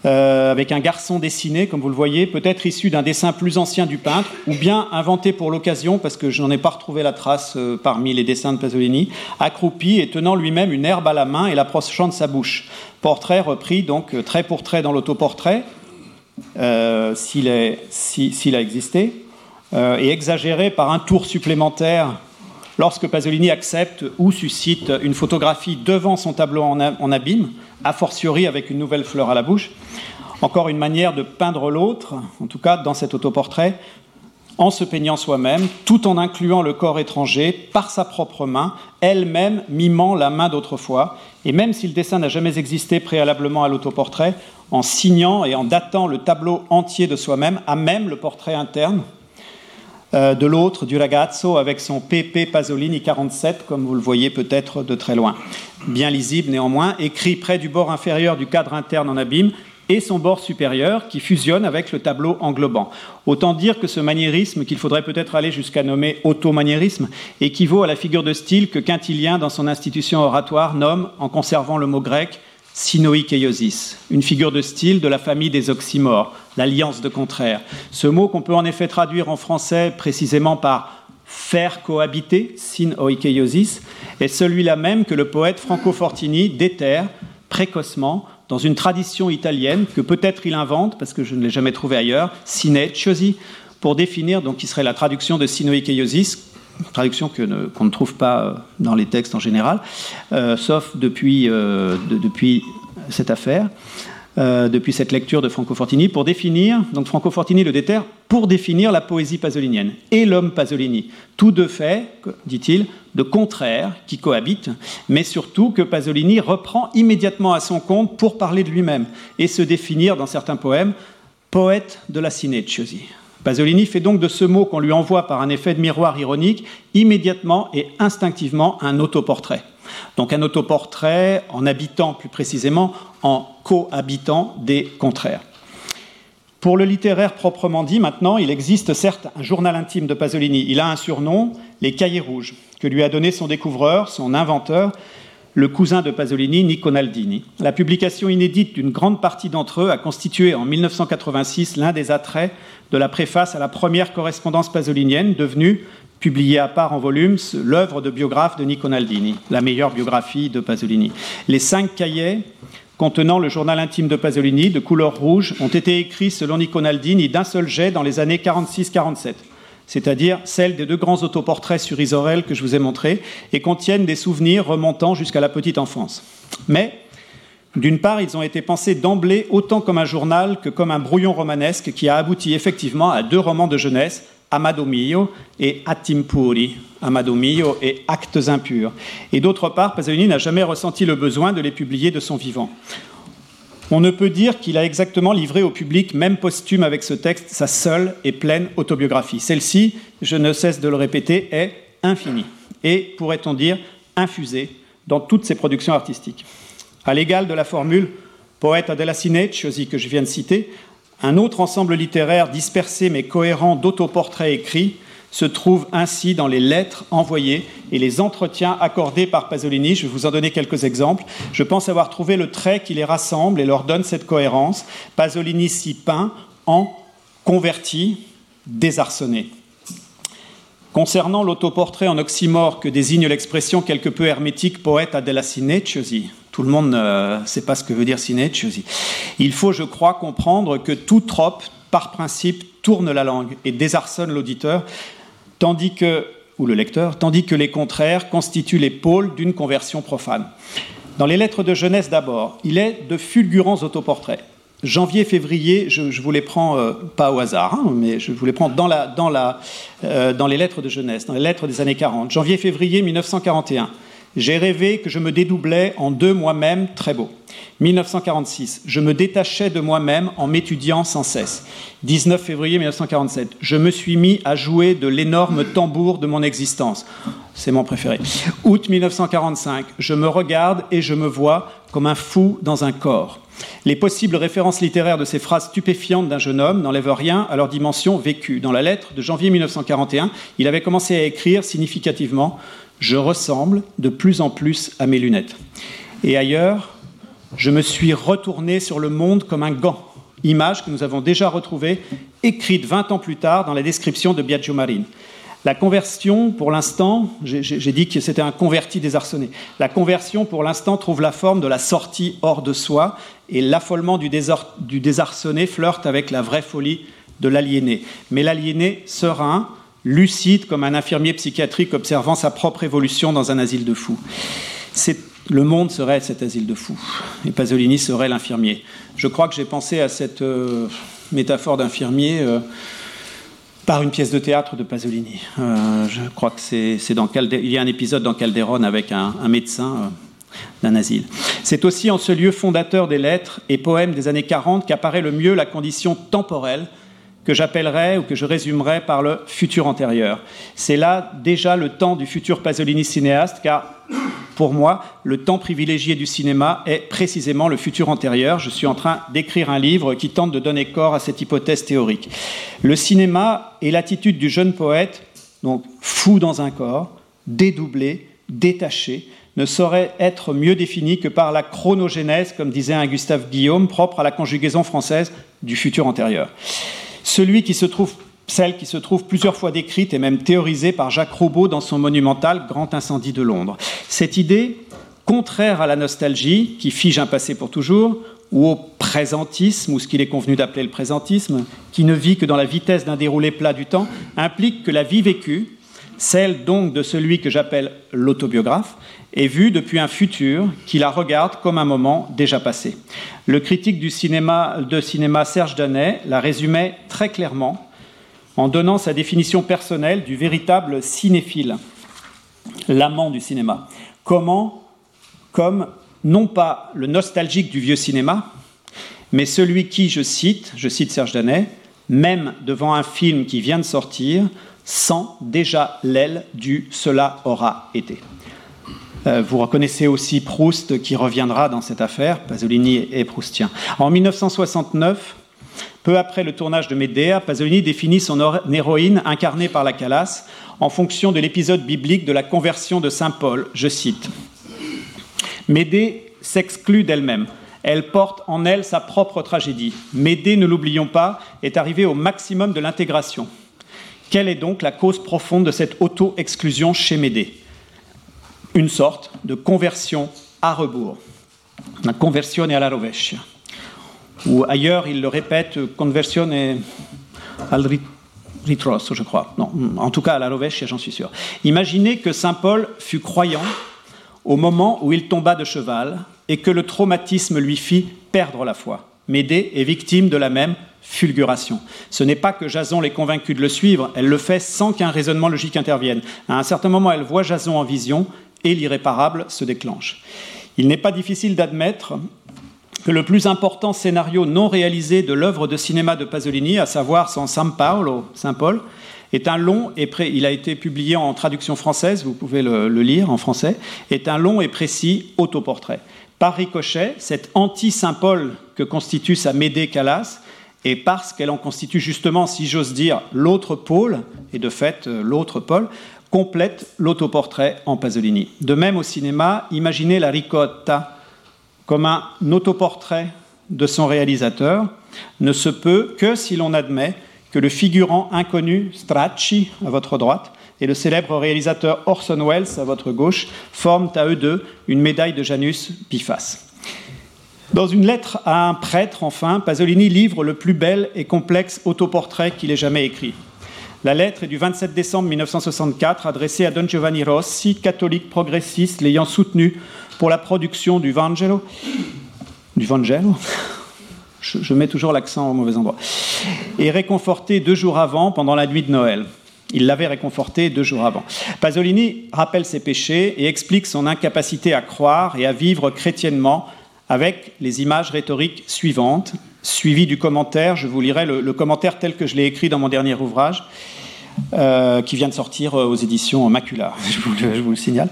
[SPEAKER 3] euh, avec un garçon dessiné, comme vous le voyez, peut-être issu d'un dessin plus ancien du peintre, ou bien inventé pour l'occasion, parce que je n'en ai pas retrouvé la trace euh, parmi les dessins de Pasolini, accroupi et tenant lui-même une herbe à la main et l'approchant de sa bouche. Portrait repris donc euh, trait pour trait dans l'autoportrait, s'il a existé, et exagéré par un tour supplémentaire lorsque Pasolini accepte ou suscite une photographie devant son tableau en, abîme, a fortiori avec une nouvelle fleur à la bouche. Encore une manière de peindre l'autre, en tout cas dans cet autoportrait, en se peignant soi-même, tout en incluant le corps étranger par sa propre main, elle-même mimant la main d'autrefois, et même si le dessin n'a jamais existé préalablement à l'autoportrait, en signant et en datant le tableau entier de soi-même, à même le portrait interne, euh, de l'autre du ragazzo avec son PP Pasolini 47, comme vous le voyez peut-être de très loin. Bien lisible néanmoins, écrit près du bord inférieur du cadre interne en abîme et son bord supérieur qui fusionne avec le tableau englobant. Autant dire que ce maniérisme, qu'il faudrait peut-être aller jusqu'à nommer auto-maniérisme, équivaut à la figure de style que Quintilien, dans son institution oratoire, nomme, en conservant le mot grec, Sinoikeiosis, une figure de style de la famille des oxymores, l'alliance de contraires. Ce mot qu'on peut en effet traduire en français précisément par faire cohabiter, sinoikeiosis, est celui-là même que le poète Franco Fortini déterre précocement dans une tradition italienne que peut-être il invente, parce que je ne l'ai jamais trouvé ailleurs, sineciosi, pour définir, donc qui serait la traduction de sinoikeiosis, traduction qu'on ne, trouve pas euh, dans les textes en général, euh, sauf depuis, euh, depuis cette affaire, depuis cette lecture de Franco Fortini, pour définir, donc Franco Fortini le déterre, pour définir la poésie pasolinienne et l'homme Pasolini. Tous deux faits, dit-il, de contraires qui cohabitent, mais surtout que Pasolini reprend immédiatement à son compte pour parler de lui-même et se définir dans certains poèmes poète de la cineciosi. Pasolini fait donc de ce mot qu'on lui envoie par un effet de miroir ironique immédiatement et instinctivement un autoportrait. Donc un autoportrait en habitant plus précisément, en cohabitant des contraires. Pour le littéraire proprement dit, maintenant, il existe certes un journal intime de Pasolini. Il a un surnom, les Cahiers Rouges, que lui a donné son découvreur, son inventeur, le cousin de Pasolini, Nico Naldini. La publication inédite d'une grande partie d'entre eux a constitué en 1986 l'un des attraits de la préface à la première correspondance pasolinienne, devenue, publiée à part en volume, l'œuvre de biographe de Nico Naldini, la meilleure biographie de Pasolini. Les cinq cahiers contenant le journal intime de Pasolini, de couleur rouge, ont été écrits selon Nico Naldini d'un seul jet dans les années 46-47 c'est-à-dire celle des deux grands autoportraits sur Isorel que je vous ai montrés, et contiennent des souvenirs remontant jusqu'à la petite enfance. Mais, d'une part, ils ont été pensés d'emblée autant comme un journal que comme un brouillon romanesque qui a abouti effectivement à deux romans de jeunesse, Amado Mio et Attimpuri, Amado Mio et Actes impurs. Et d'autre part, Pasolini n'a jamais ressenti le besoin de les publier de son vivant. On ne peut dire qu'il a exactement livré au public, même posthume avec ce texte, sa seule et pleine autobiographie. Celle-ci, je ne cesse de le répéter, est infinie et, pourrait-on dire, infusée dans toutes ses productions artistiques. À l'égal de la formule poète della Cinecchiosi que je viens de citer, un autre ensemble littéraire dispersé mais cohérent d'autoportraits écrits se trouve ainsi dans les lettres envoyées et les entretiens accordés par Pasolini. Je vais vous en donner quelques exemples. Je pense avoir trouvé le trait qui les rassemble et leur donne cette cohérence. Pasolini s'y peint en converti, désarçonné. Concernant l'autoportrait en oxymore que désigne l'expression quelque peu hermétique poète della cineciosi, tout le monde ne sait pas ce que veut dire cineciosi. Il faut, je crois, comprendre que tout trope, par principe, tourne la langue et désarçonne l'auditeur, tandis que, ou le lecteur, tandis que les contraires constituent les pôles d'une conversion profane. Dans les lettres de jeunesse d'abord, il est de fulgurants autoportraits. Janvier-février, je, vous les prends euh, pas au hasard, hein, mais je vous les prends dans, la, euh, dans les lettres de jeunesse, dans les lettres des années 40. Janvier-février 1941. J'ai rêvé que je me dédoublais en deux moi-même très beaux. 1946. Je me détachais de moi-même en m'étudiant sans cesse. 19 février 1947. Je me suis mis à jouer de l'énorme tambour de mon existence. C'est mon préféré. Août 1945. Je me regarde et je me vois comme un fou dans un corps. Les possibles références littéraires de ces phrases stupéfiantes d'un jeune homme n'enlèvent rien à leur dimension vécue. Dans la lettre de janvier 1941, il avait commencé à écrire significativement je ressemble de plus en plus à mes lunettes. Et ailleurs, je me suis retourné sur le monde comme un gant, image que nous avons déjà retrouvée, écrite 20 ans plus tard dans la description de Biagio Marine. La conversion, pour l'instant, j'ai dit que c'était un converti désarçonné. La conversion, pour l'instant, trouve la forme de la sortie hors de soi, et l'affolement du, du désarçonné flirte avec la vraie folie de l'aliéné. Mais l'aliéné serein, lucide comme un infirmier psychiatrique observant sa propre évolution dans un asile de fous. Le monde serait cet asile de fous, et Pasolini serait l'infirmier. Je crois que j'ai pensé à cette euh, métaphore d'infirmier euh, par une pièce de théâtre de Pasolini. Euh, je crois que c'est dans il y a un épisode dans Calderon avec un médecin d'un asile. C'est aussi en ce lieu fondateur des lettres et poèmes des années 40 qu'apparaît le mieux la condition temporelle que j'appellerai ou que je résumerai par le futur antérieur. C'est là déjà le temps du futur Pasolini cinéaste, car pour moi, le temps privilégié du cinéma est précisément le futur antérieur. Je suis en train d'écrire un livre qui tente de donner corps à cette hypothèse théorique. Le cinéma est l'attitude du jeune poète, donc fou dans un corps, dédoublé, détaché, ne saurait être mieux défini que par la chronogénèse, comme disait un Gustave Guillaume, propre à la conjugaison française du futur antérieur. Celui qui se trouve, celle qui se trouve plusieurs fois décrite et même théorisée par Jacques Roubaud dans son monumental Grand incendie de Londres. Cette idée, contraire à la nostalgie, qui fige un passé pour toujours, ou au présentisme, ou ce qu'il est convenu d'appeler le présentisme, qui ne vit que dans la vitesse d'un déroulé plat du temps, implique que la vie vécue, celle donc de celui que j'appelle l'autobiographe, est vue depuis un futur qui la regarde comme un moment déjà passé. Le critique du cinéma, de cinéma Serge Danet la résumait très clairement en donnant sa définition personnelle du véritable cinéphile, l'amant du cinéma. Comment Comme non pas le nostalgique du vieux cinéma, mais celui qui, je cite, je cite Serge Danet, même devant un film qui vient de sortir, sent déjà l'aile du cela aura été. Euh, vous reconnaissez aussi Proust qui reviendra dans cette affaire, Pasolini et Proustien. En 1969, peu après le tournage de Médéa, Pasolini définit son héroïne incarnée par la Calas en fonction de l'épisode biblique de la conversion de Saint Paul. Je cite Médée s'exclut d'elle-même. Elle porte en elle sa propre tragédie. Médée, ne l'oublions pas, est arrivée au maximum de l'intégration. Quelle est donc la cause profonde de cette auto-exclusion chez Médée? Une sorte de conversion à rebours, la conversione alla rovescia. Ou ailleurs, il le répète, conversione al ritrosso, je crois. Non, en tout cas à la rovescia, j'en suis sûr. Imaginez que Saint Paul fut croyant au moment où il tomba de cheval et que le traumatisme lui fit perdre la foi. Médée est victime de la même fulguration. Ce n'est pas que Jason l'ait convaincu de le suivre, elle le fait sans qu'un raisonnement logique intervienne. À un certain moment, elle voit Jason en vision et l'irréparable se déclenche. Il n'est pas difficile d'admettre que le plus important scénario non réalisé de l'œuvre de cinéma de Pasolini, à savoir son San Paolo, Saint Paul, est un long et il a été publié en traduction française, vous pouvez le, lire en français, est un long et précis autoportrait. Par ricochet, cet anti-Saint Paul que constitue sa Médée Calas et parce qu'elle en constitue justement, si j'ose dire, l'autre pôle, et de fait euh, l'autre pôle, complète l'autoportrait en Pasolini. De même au cinéma, imaginez la ricotta comme un autoportrait de son réalisateur ne se peut que si l'on admet que le figurant inconnu Stracci, à votre droite, et le célèbre réalisateur Orson Welles, à votre gauche, forment à eux deux une médaille de Janus biface. Dans une lettre à un prêtre, enfin, Pasolini livre le plus bel et complexe autoportrait qu'il ait jamais écrit. La lettre est du 27 décembre 1964, adressée à Don Giovanni Rossi, catholique progressiste l'ayant soutenu pour la production du Vangelo. Du Vangelo? Je, mets toujours l'accent au mauvais endroit. Et réconforté deux jours avant, pendant la nuit de Noël. Il l'avait réconforté deux jours avant. Pasolini rappelle ses péchés et explique son incapacité à croire et à vivre chrétiennement avec les images rhétoriques suivantes, suivies du commentaire. Je vous lirai le, commentaire tel que je l'ai écrit dans mon dernier ouvrage, euh, qui vient de sortir aux éditions Macula, je vous, je vous le signale.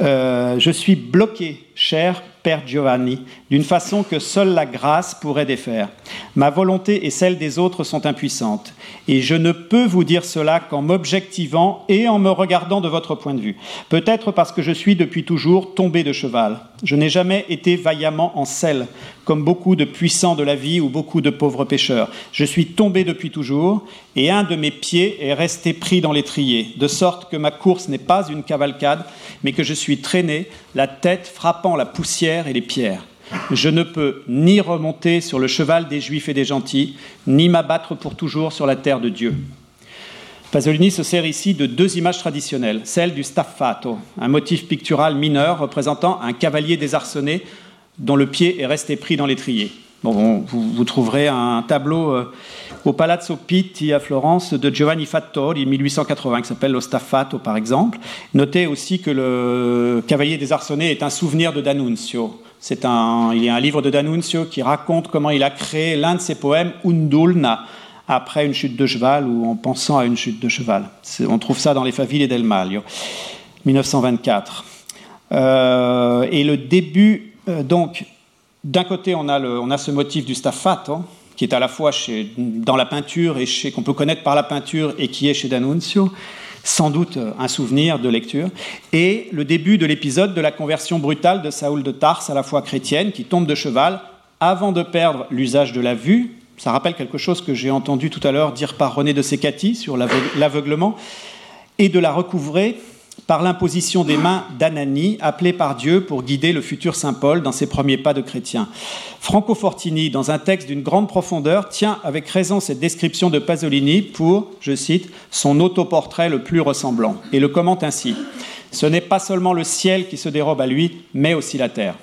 [SPEAKER 3] Euh, je suis bloqué, cher Père Giovanni, d'une façon que seule la grâce pourrait défaire. Ma volonté et celle des autres sont impuissantes, et je ne peux vous dire cela qu'en m'objectivant et en me regardant de votre point de vue. Peut-être parce que je suis depuis toujours tombé de cheval. Je n'ai jamais été vaillamment en selle, comme beaucoup de puissants de la vie ou beaucoup de pauvres pêcheurs. Je suis tombé depuis toujours, et un de mes pieds est resté pris dans l'étrier, de sorte que ma course n'est pas une cavalcade, mais que je suis traîné, la tête frappant la poussière et les pierres. Je ne peux ni remonter sur le cheval des Juifs et des gentils, ni m'abattre pour toujours sur la terre de Dieu. Pasolini se sert ici de deux images traditionnelles, celle du staffato, un motif pictural mineur représentant un cavalier désarçonné dont le pied est resté pris dans l'étrier. Bon, vous, trouverez un tableau euh, au Palazzo Pitti à Florence de Giovanni Fattori, 1880, qui s'appelle Lo Staffato, par exemple. Notez aussi que le cavalier désarçonné est un souvenir de D'Annunzio. C'est un, il y a un livre de D'Annunzio qui raconte comment il a créé l'un de ses poèmes, Undulna, après une chute de cheval ou en pensant à une chute de cheval. On trouve ça dans les Faville del Maglio, 1924. Euh, et le début, euh, donc, d'un côté, on a, le, on a, ce motif du staffato, qui est à la fois chez, dans la peinture et chez, qu'on peut connaître par la peinture et qui est chez D'Annunzio, sans doute un souvenir de lecture, et le début de l'épisode de la conversion brutale de Saoul de Tarse à la foi chrétienne, qui tombe de cheval avant de perdre l'usage de la vue. Ça rappelle quelque chose que j'ai entendu tout à l'heure dire par René de Secati sur l'aveuglement, et de la recouvrer par l'imposition des mains d'Anani, appelé par Dieu pour guider le futur Saint Paul dans ses premiers pas de chrétien. Franco Fortini, dans un texte d'une grande profondeur, tient avec raison cette description de Pasolini pour, je cite, son autoportrait le plus ressemblant, et le commente ainsi. Ce n'est pas seulement le ciel qui se dérobe à lui, mais aussi la terre.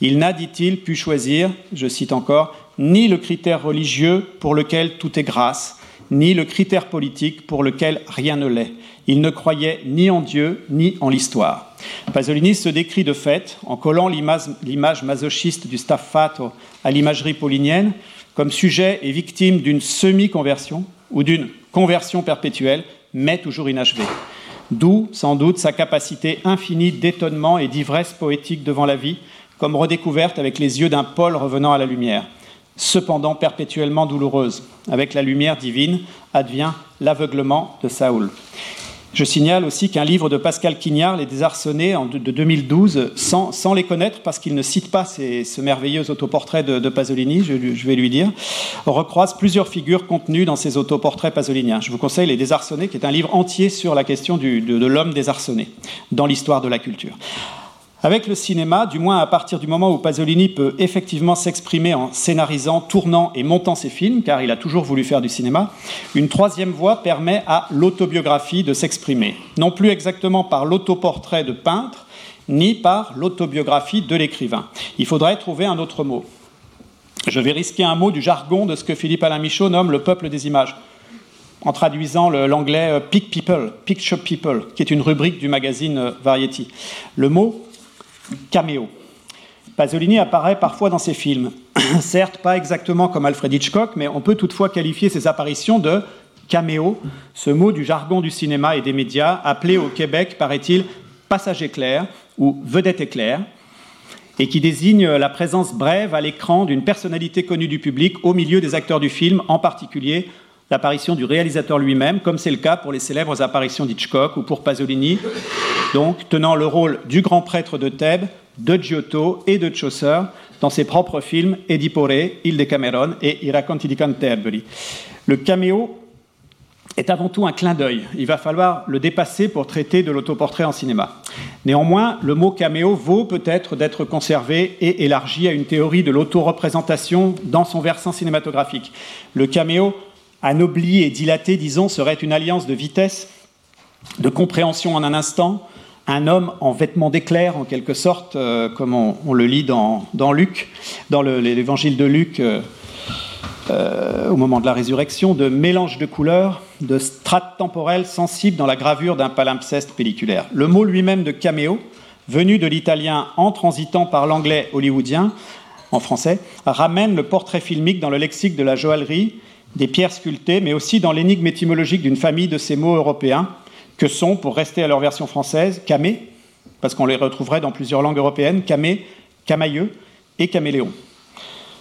[SPEAKER 3] Il n'a, dit-il, pu choisir, je cite encore, ni le critère religieux pour lequel tout est grâce, ni le critère politique pour lequel rien ne l'est. Il ne croyait ni en Dieu ni en l'histoire. Pasolini se décrit de fait, en collant l'image masochiste du staffato à l'imagerie paulinienne, comme sujet et victime d'une semi-conversion ou d'une conversion perpétuelle, mais toujours inachevée. D'où, sans doute, sa capacité infinie d'étonnement et d'ivresse poétique devant la vie, comme redécouverte avec les yeux d'un Paul revenant à la lumière cependant perpétuellement douloureuse. Avec la lumière divine advient l'aveuglement de Saoul. Je signale aussi qu'un livre de Pascal Quignard, Les Désarçonnés, de 2012, sans, les connaître, parce qu'il ne cite pas ce merveilleux autoportrait de, Pasolini, je, vais lui dire, recroise plusieurs figures contenues dans ces autoportraits pasoliniens. Je vous conseille Les Désarçonnés, qui est un livre entier sur la question de, de l'homme désarçonné dans l'histoire de la culture. Avec le cinéma, du moins à partir du moment où Pasolini peut effectivement s'exprimer en scénarisant, tournant et montant ses films, car il a toujours voulu faire du cinéma, une troisième voie permet à l'autobiographie de s'exprimer, non plus exactement par l'autoportrait de peintre, ni par l'autobiographie de l'écrivain. Il faudrait trouver un autre mot. Je vais risquer un mot du jargon de ce que Philippe Alain Michaud nomme le peuple des images, en traduisant l'anglais euh, Pic People, Picture People, qui est une rubrique du magazine euh, Variety. Le mot caméo. Pasolini apparaît parfois dans ses films. Certes, pas exactement comme Alfred Hitchcock, mais on peut toutefois qualifier ses apparitions de caméo, ce mot du jargon du cinéma et des médias, appelé au Québec, paraît-il, passage éclair ou vedette éclair, et qui désigne la présence brève à l'écran d'une personnalité connue du public au milieu des acteurs du film, en particulier l'apparition du réalisateur lui-même, comme c'est le cas pour les célèbres apparitions d'Hitchcock ou pour Pasolini, donc tenant le rôle du grand prêtre de Thèbes, de Giotto et de Chaucer dans ses propres films Edipore, Il Decameron et I racconti di Canterbury. Le caméo est avant tout un clin d'œil. Il va falloir le dépasser pour traiter de l'autoportrait en cinéma. Néanmoins, le mot caméo vaut peut-être d'être conservé et élargi à une théorie de l'autoreprésentation dans son versant cinématographique. Le caméo anobli et dilaté, disons, serait une alliance de vitesse, de compréhension en un instant, un homme en vêtements d'éclair, en quelque sorte, euh, comme on, le lit dans, Luc, dans l'évangile de Luc, euh, euh, au moment de la résurrection, de mélange de couleurs, de strates temporelles sensibles dans la gravure d'un palimpseste pelliculaire. Le mot lui-même de caméo, venu de l'italien en transitant par l'anglais hollywoodien, en français, ramène le portrait filmique dans le lexique de la joaillerie des pierres sculptées, mais aussi dans l'énigme étymologique d'une famille de ces mots européens, que sont, pour rester à leur version française, camé, parce qu'on les retrouverait dans plusieurs langues européennes, camé, camailleux et caméléon.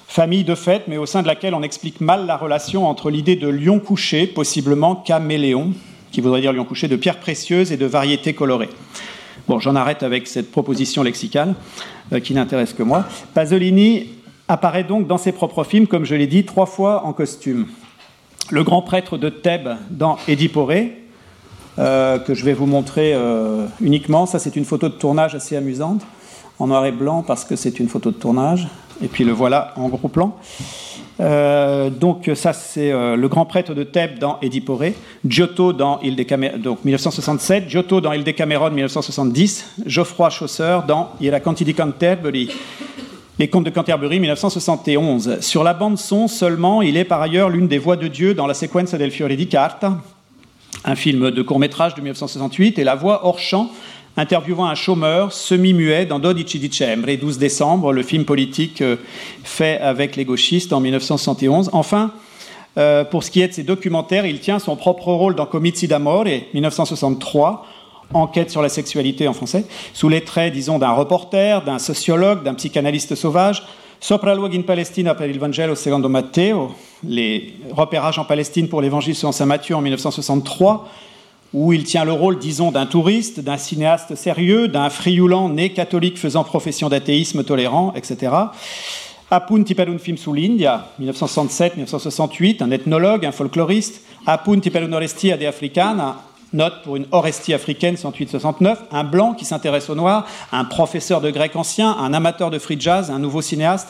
[SPEAKER 3] Famille de fait, mais au sein de laquelle on explique mal la relation entre l'idée de lion couché, possiblement caméléon, qui voudrait dire lion couché, de pierres précieuses et de variétés colorées. Bon, j'en arrête avec cette proposition lexicale euh, qui n'intéresse que moi. Pasolini apparaît donc dans ses propres films, comme je l'ai dit, trois fois en costume. Le grand prêtre de Thèbes dans Édipore, euh, que je vais vous montrer euh, uniquement. Ça, c'est une photo de tournage assez amusante, en noir et blanc, parce que c'est une photo de tournage. Et puis le voilà en gros plan. Euh, donc ça c'est le grand prêtre de Thèbes dans Édipore, Giotto dans Il donc 1967, Giotto dans Il Decameron 1970, Geoffroy Chaucer dans Il racconti di Canterbury les Contes de Canterbury 1971. Sur la bande son seulement, il est par ailleurs l'une des voix de Dieu dans la séquence del Fiore di Carta, un film de court métrage de 1968, et la voix hors champ interviewant un chômeur semi-muet dans Dodici dicembre, 12 décembre, le film politique euh, fait avec les gauchistes en 1971. Enfin, Euh, pour ce qui est de ses documentaires, il tient son propre rôle dans Comizi d'Amore, 1963, Enquête sur la sexualité en français, sous les traits, disons, d'un reporter, d'un sociologue, d'un psychanalyste sauvage. Sopra luoghi in Palestina per il Vangelo secondo Matteo, les repérages en Palestine pour l'évangile selon saint Matthieu en 1963, où il tient le rôle, disons, d'un touriste, d'un cinéaste sérieux, d'un frioulant né catholique faisant profession d'athéisme tolérant, etc. Appunti per un film sull'India, 1967-1968, un ethnologue, un folkloriste. Appunti per un'orestia de africana, note pour une Orestie africaine 108-69, un blanc qui s'intéresse au noir, un professeur de grec ancien, un amateur de free jazz, un nouveau cinéaste.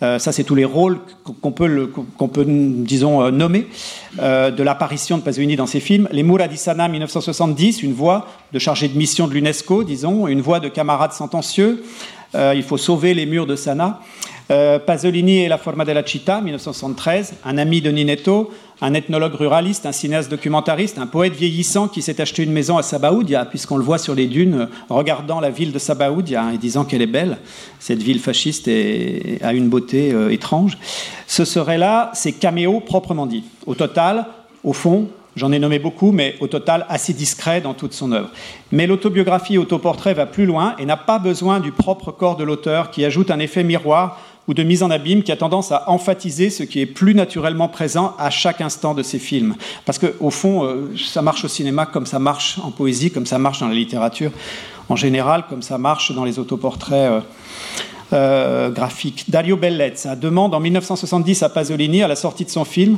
[SPEAKER 3] Euh, ça, c'est tous les rôles qu'on peut, qu'on peut, disons, euh, nommer euh, de l'apparition de Pasolini dans ses films. Les Mura di Sana, 1970, une voix de chargé de mission de l'UNESCO, disons, une voix de camarade sentencieux. il faut sauver les murs de Sana. Pasolini et la Forma della Città, 1973, un ami de Ninetto, un ethnologue ruraliste, un cinéaste documentariste, un poète vieillissant qui s'est acheté une maison à Sabaoudia, puisqu'on le voit sur les dunes regardant la ville de Sabaoudia et disant qu'elle est belle. Cette ville fasciste a une beauté euh, étrange. Ce serait là ces caméos proprement dit. Au total, au fond, J'en ai nommé beaucoup, mais au total assez discret dans toute son œuvre. Mais l'autobiographie autoportrait va plus loin et n'a pas besoin du propre corps de l'auteur qui ajoute un effet miroir ou de mise en abîme qui a tendance à emphatiser ce qui est plus naturellement présent à chaque instant de ces films. Parce qu'au fond, euh, ça marche au cinéma comme ça marche en poésie, comme ça marche dans la littérature en général, comme ça marche dans les autoportraits. Euh, euh, graphiques. Dario Bellezza demande en 1970 à Pasolini, à la sortie de son film,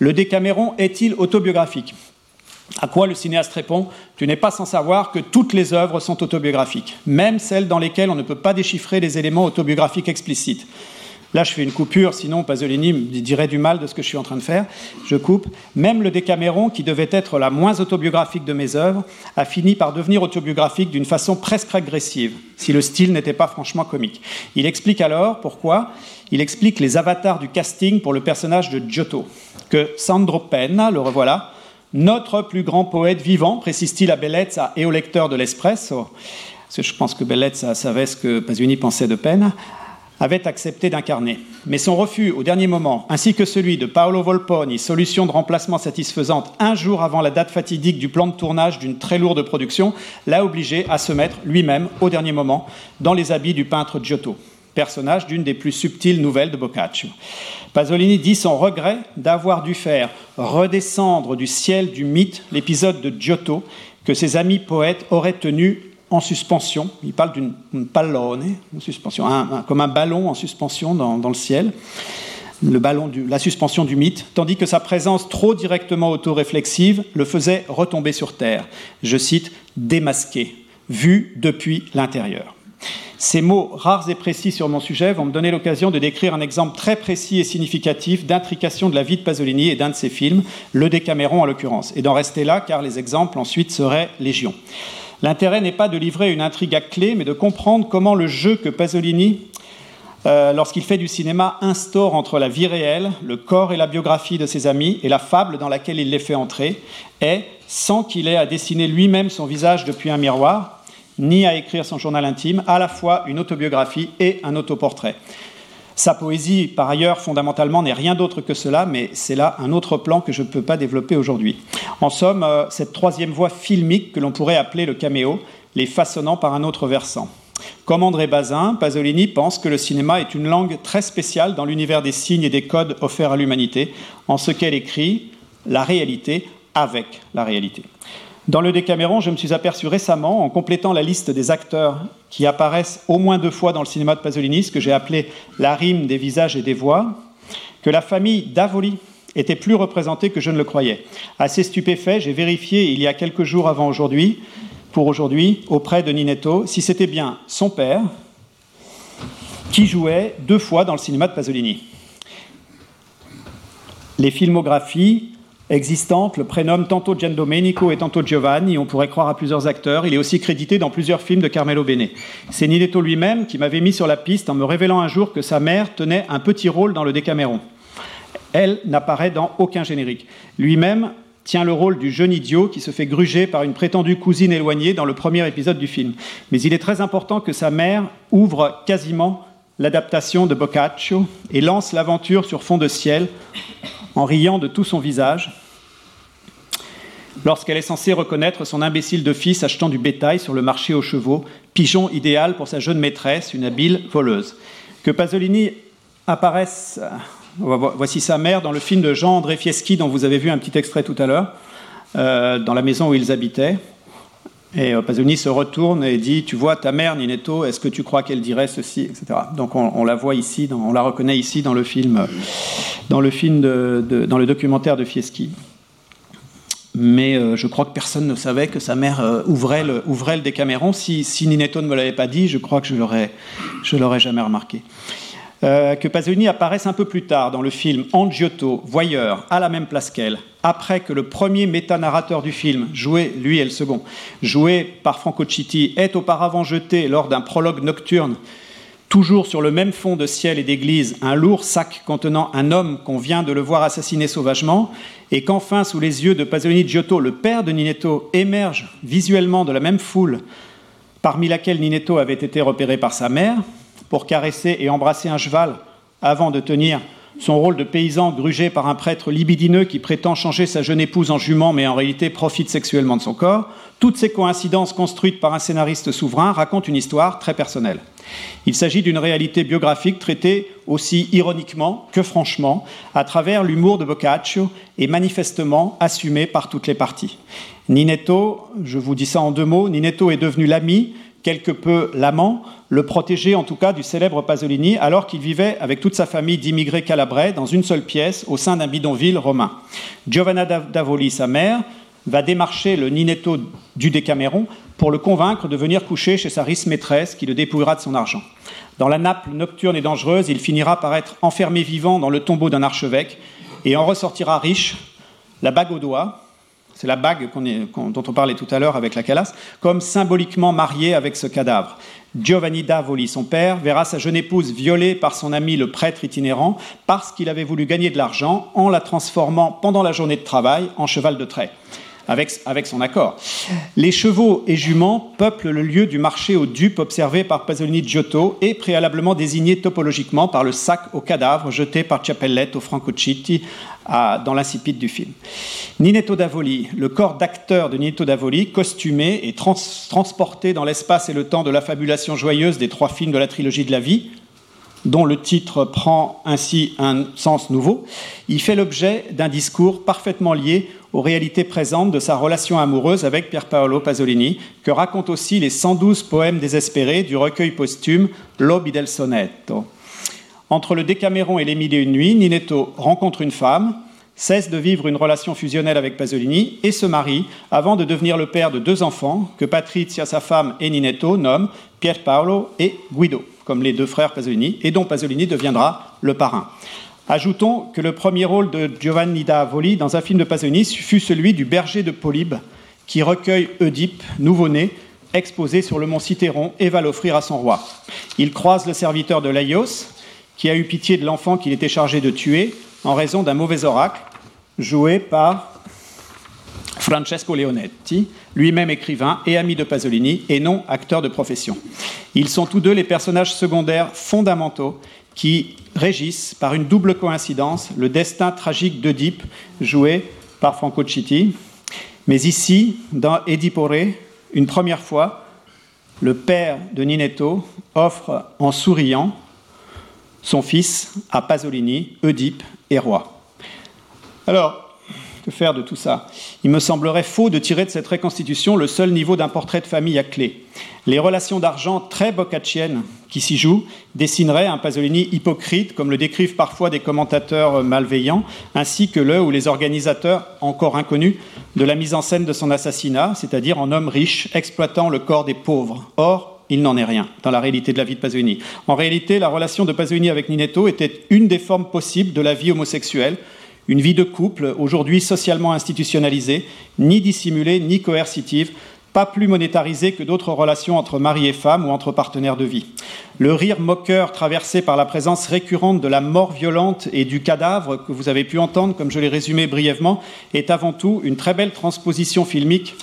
[SPEAKER 3] Le Décaméron est-il autobiographique? À quoi le cinéaste répond Tu n'es pas sans savoir que toutes les œuvres sont autobiographiques, même celles dans lesquelles on ne peut pas déchiffrer les éléments autobiographiques explicites. Là, je fais une coupure, sinon Pasolini dirait du mal de ce que je suis en train de faire. Je coupe. Même le Décaméron, qui devait être la moins autobiographique de mes œuvres, a fini par devenir autobiographique d'une façon presque agressive, si le style n'était pas franchement comique. Il explique alors pourquoi. Il explique les avatars du casting pour le personnage de Giotto, que Sandro Penna, le revoilà, notre plus grand poète vivant, précise-t-il à Bellezza et au lecteur de l'Espresso, parce que je pense que Bellezza savait ce que Pasolini pensait de peine, avait accepté d'incarner. Mais son refus au dernier moment, ainsi que celui de Paolo Volponi, solution de remplacement satisfaisante un jour avant la date fatidique du plan de tournage d'une très lourde production, l'a obligé à se mettre lui-même au dernier moment dans les habits du peintre Giotto personnage d'une des plus subtiles nouvelles de Boccaccio. Pasolini dit son regret d'avoir dû faire redescendre du ciel du mythe l'épisode de Giotto que ses amis poètes auraient tenu en suspension. Il parle d'une pallone, en suspension, comme un ballon en suspension dans, le ciel, le ballon la suspension du mythe, tandis que sa présence trop directement autoréflexive le faisait retomber sur terre. Je cite, démasqué, vu depuis l'intérieur. Ces mots rares et précis sur mon sujet vont me donner l'occasion de décrire un exemple très précis et significatif d'intrication de la vie de Pasolini et d'un de ses films, Le Décaméron en l'occurrence, et d'en rester là car les exemples ensuite seraient légion. L'intérêt n'est pas de livrer une intrigue à clé, mais de comprendre comment le jeu que Pasolini, euh, lorsqu'il fait du cinéma, instaure entre la vie réelle, le corps et la biographie de ses amis, et la fable dans laquelle il les fait entrer, est, sans qu'il ait à dessiner lui-même son visage depuis un miroir, ni à écrire son journal intime, à la fois une autobiographie et un autoportrait. Sa poésie, par ailleurs, fondamentalement, n'est rien d'autre que cela, mais c'est là un autre plan que je ne peux pas développer aujourd'hui. En somme, euh, cette troisième voie filmique que l'on pourrait appeler le caméo, les façonnant par un autre versant. Comme André Bazin, Pasolini pense que le cinéma est une langue très spéciale dans l'univers des signes et des codes offerts à l'humanité, en ce qu'elle écrit la réalité avec la réalité. Dans le Décaméron, je me suis aperçu récemment, en complétant la liste des acteurs qui apparaissent au moins deux fois dans le cinéma de Pasolini, ce que j'ai appelé la rime des visages et des voix, que la famille d'Avoli était plus représentée que je ne le croyais. Assez stupéfait, j'ai vérifié il y a quelques jours avant aujourd'hui, pour aujourd'hui, auprès de Ninetto, si c'était bien son père qui jouait deux fois dans le cinéma de Pasolini. Les filmographies existante le prénomme tantôt Giandomenico et tantôt Giovanni. On pourrait croire à plusieurs acteurs. Il est aussi crédité dans plusieurs films de Carmelo Bene. C'est Ninetto lui-même qui m'avait mis sur la piste en me révélant un jour que sa mère tenait un petit rôle dans le Décaméron. Elle n'apparaît dans aucun générique. Lui-même tient le rôle du jeune idiot qui se fait gruger par une prétendue cousine éloignée dans le premier épisode du film. Mais il est très important que sa mère ouvre quasiment l'adaptation de Boccaccio et lance l'aventure sur fond de ciel en riant de tout son visage, lorsqu'elle est censée reconnaître son imbécile de fils achetant du bétail sur le marché aux chevaux, pigeon idéal pour sa jeune maîtresse, une habile voleuse. Que Pasolini apparaisse, voici sa mère, dans le film de Jean-André Fieschi, dont vous avez vu un petit extrait tout à l'heure, euh, dans la maison où ils habitaient. Et euh, Pasolini se retourne et dit Tu vois ta mère, Ninetto, est-ce que tu crois qu'elle dirait ceci? etc. Donc on, la voit ici, on la reconnaît ici dans le film, dans le, dans le documentaire de Fieschi mais euh, je crois que personne ne savait que sa mère euh, ouvrait, le, ouvrait le. Si, Ninetto ne me l'avait pas dit, je crois que je l'aurais, l'aurais jamais remarqué. Euh, que Pasolini apparaisse un peu plus tard dans le film Angiotto, voyeur, à la même place qu'elle, après que le premier méta-narrateur du film, joué, lui et le second, joué par Franco Citti, est auparavant jeté lors d'un prologue nocturne Toujours sur le même fond de ciel et d'église, un lourd sac contenant un homme qu'on vient de le voir assassiner sauvagement, et qu'enfin, sous les yeux de Pasolini Giotto, le père de Ninetto émerge visuellement de la même foule parmi laquelle Ninetto avait été repéré par sa mère, pour caresser et embrasser un cheval avant de tenir son rôle de paysan grugé par un prêtre libidineux qui prétend changer sa jeune épouse en jument mais en réalité profite sexuellement de son corps, toutes ces coïncidences construites par un scénariste souverain racontent une histoire très personnelle. Il s'agit d'une réalité biographique traitée aussi ironiquement que franchement à travers l'humour de Boccaccio et manifestement assumée par toutes les parties. Ninetto, je vous dis ça en deux mots, Ninetto est devenu l'ami, quelque peu l'amant, le protégé en tout cas du célèbre Pasolini, alors qu'il vivait avec toute sa famille d'immigrés calabrais dans une seule pièce au sein d'un bidonville romain. Giovanna d'Avoli, sa mère, va démarcher le Ninetto du Décaméron pour le convaincre de venir coucher chez sa riche maîtresse qui le dépouillera de son argent. Dans la nappe nocturne et dangereuse, il finira par être enfermé vivant dans le tombeau d'un archevêque et en ressortira riche, la bague au doigt, c'est la bague dont on parlait tout à l'heure avec la calasse, comme symboliquement marié avec ce cadavre. Giovanni Davoli, son père, verra sa jeune épouse violée par son ami le prêtre itinérant parce qu'il avait voulu gagner de l'argent en la transformant pendant la journée de travail en cheval de trait avec, son accord. Les chevaux et juments peuplent le lieu du marché aux dupes observé par Pasolini Giotto et préalablement désigné topologiquement par le sac au cadavre jeté par Ciappellette au Francochitti dans l'incipit du film. Ninetto d'Avoli, le corps d'acteur de Ninetto d'Avoli, costumé et transporté dans l'espace et le temps de la fabulation joyeuse des trois films de la trilogie de la vie, dont le titre prend ainsi un sens nouveau, il fait l'objet d'un discours parfaitement lié aux réalités présentes de sa relation amoureuse avec Pier Paolo Pasolini, que racontent aussi les 112 poèmes désespérés du recueil posthume L'Obi del Sonetto. Entre le Décaméron et les Mille et une nuits, Ninetto rencontre une femme, cesse de vivre une relation fusionnelle avec Pasolini et se marie avant de devenir le père de deux enfants que Patrizia, sa femme, et Ninetto nomment Pier Paolo et Guido, comme les deux frères Pasolini, et dont Pasolini deviendra le parrain. Ajoutons que le premier rôle de Giovanni da Voli dans un film de Pasolini fut celui du berger de Polybe, qui recueille Oedipe, nouveau-né, exposé sur le mont Cithéron, et va l'offrir à son roi. Il croise le serviteur de Laios, qui a eu pitié de l'enfant qu'il était chargé de tuer en raison d'un mauvais oracle, joué par Francesco Leonetti, lui-même écrivain et ami de Pasolini, et non acteur de profession. Ils sont tous deux les personnages secondaires fondamentaux qui régissent par une double coïncidence le destin tragique d'Oedipe, joué par Franco Citti. Mais ici, dans Oedipore, une première fois, le père de Ninetto offre en souriant son fils à Pasolini, Oedipe et roi. Alors, que faire de tout ça? Il me semblerait faux de tirer de cette reconstitution le seul niveau d'un portrait de famille à clé. Les relations d'argent très boccacciennes qui s'y jouent dessineraient un Pasolini hypocrite, comme le décrivent parfois des commentateurs malveillants, ainsi que le ou les organisateurs, encore inconnus, de la mise en scène de son assassinat, c'est-à-dire en homme riche exploitant le corps des pauvres. Or, il n'en est rien dans la réalité de la vie de Pasolini. En réalité, la relation de Pasolini avec Ninetto était une des formes possibles de la vie homosexuelle, une vie de couple, aujourd'hui socialement institutionnalisée, ni dissimulée, ni coercitive, pas plus monétarisée que d'autres relations entre mari et femme ou entre partenaires de vie. Le rire moqueur traversé par la présence récurrente de la mort violente et du cadavre que vous avez pu entendre, comme je l'ai résumé brièvement, est avant tout une très belle transposition filmique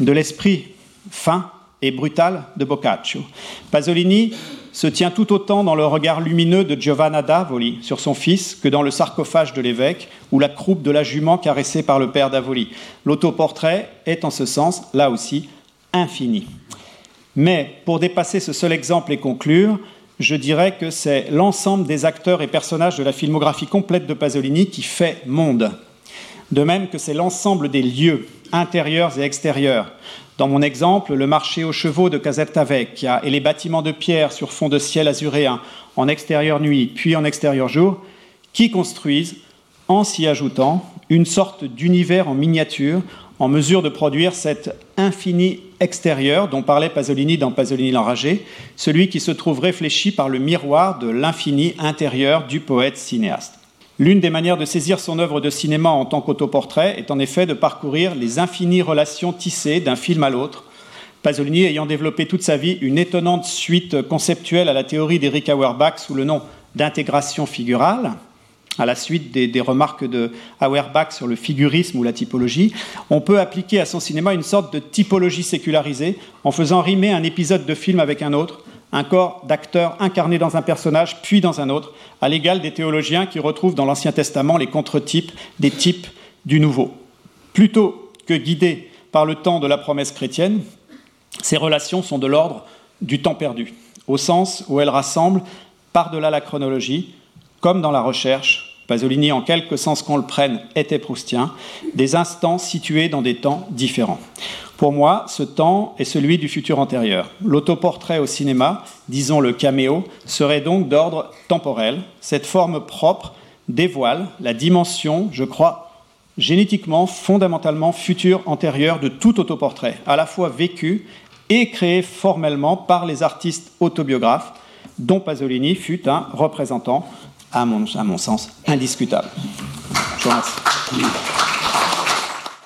[SPEAKER 3] de l'esprit fin et brutale de Boccaccio. Pasolini se tient tout autant dans le regard lumineux de Giovanna d'Avoli sur son fils que dans le sarcophage de l'évêque ou la croupe de la jument caressée par le père d'Avoli. L'autoportrait est en ce sens, là aussi, infini. Mais pour dépasser ce seul exemple et conclure, je dirais que c'est l'ensemble des acteurs et personnages de la filmographie complète de Pasolini qui fait monde. De même que c'est l'ensemble des lieux, intérieurs et extérieurs, dans mon exemple, le marché aux chevaux de Caserta Vecchia et les bâtiments de pierre sur fond de ciel azuréen, en extérieur nuit puis en extérieur jour, qui construisent, en s'y ajoutant, une sorte d'univers en miniature en mesure de produire cet infini extérieur dont parlait Pasolini dans Pasolini l'enragé, celui qui se trouve réfléchi par le miroir de l'infini intérieur du poète cinéaste. L'une des manières de saisir son œuvre de cinéma en tant qu'autoportrait est en effet de parcourir les infinies relations tissées d'un film à l'autre, Pasolini ayant développé toute sa vie une étonnante suite conceptuelle à la théorie d'Eric Auerbach sous le nom d'intégration figurale, à la suite des, remarques de Auerbach sur le figurisme ou la typologie, on peut appliquer à son cinéma une sorte de typologie sécularisée en faisant rimer un épisode de film avec un autre, un corps d'acteur incarné dans un personnage puis dans un autre, à l'égal des théologiens qui retrouvent dans l'Ancien Testament les contre-types des types du Nouveau. Plutôt que guidés par le temps de la promesse chrétienne, ces relations sont de l'ordre du temps perdu, au sens où elles rassemblent, par-delà la chronologie, comme dans la recherche, Pasolini, en quelque sens qu'on le prenne, était proustien, des instants situés dans des temps différents. Pour moi, ce temps est celui du futur antérieur. L'autoportrait au cinéma, disons le caméo, serait donc d'ordre temporel. Cette forme propre dévoile la dimension, je crois, génétiquement, fondamentalement future antérieure de tout autoportrait, à la fois vécu et créé formellement par les artistes autobiographes, dont Pasolini fut un représentant, à mon, à mon sens, indiscutable. Je vous remercie.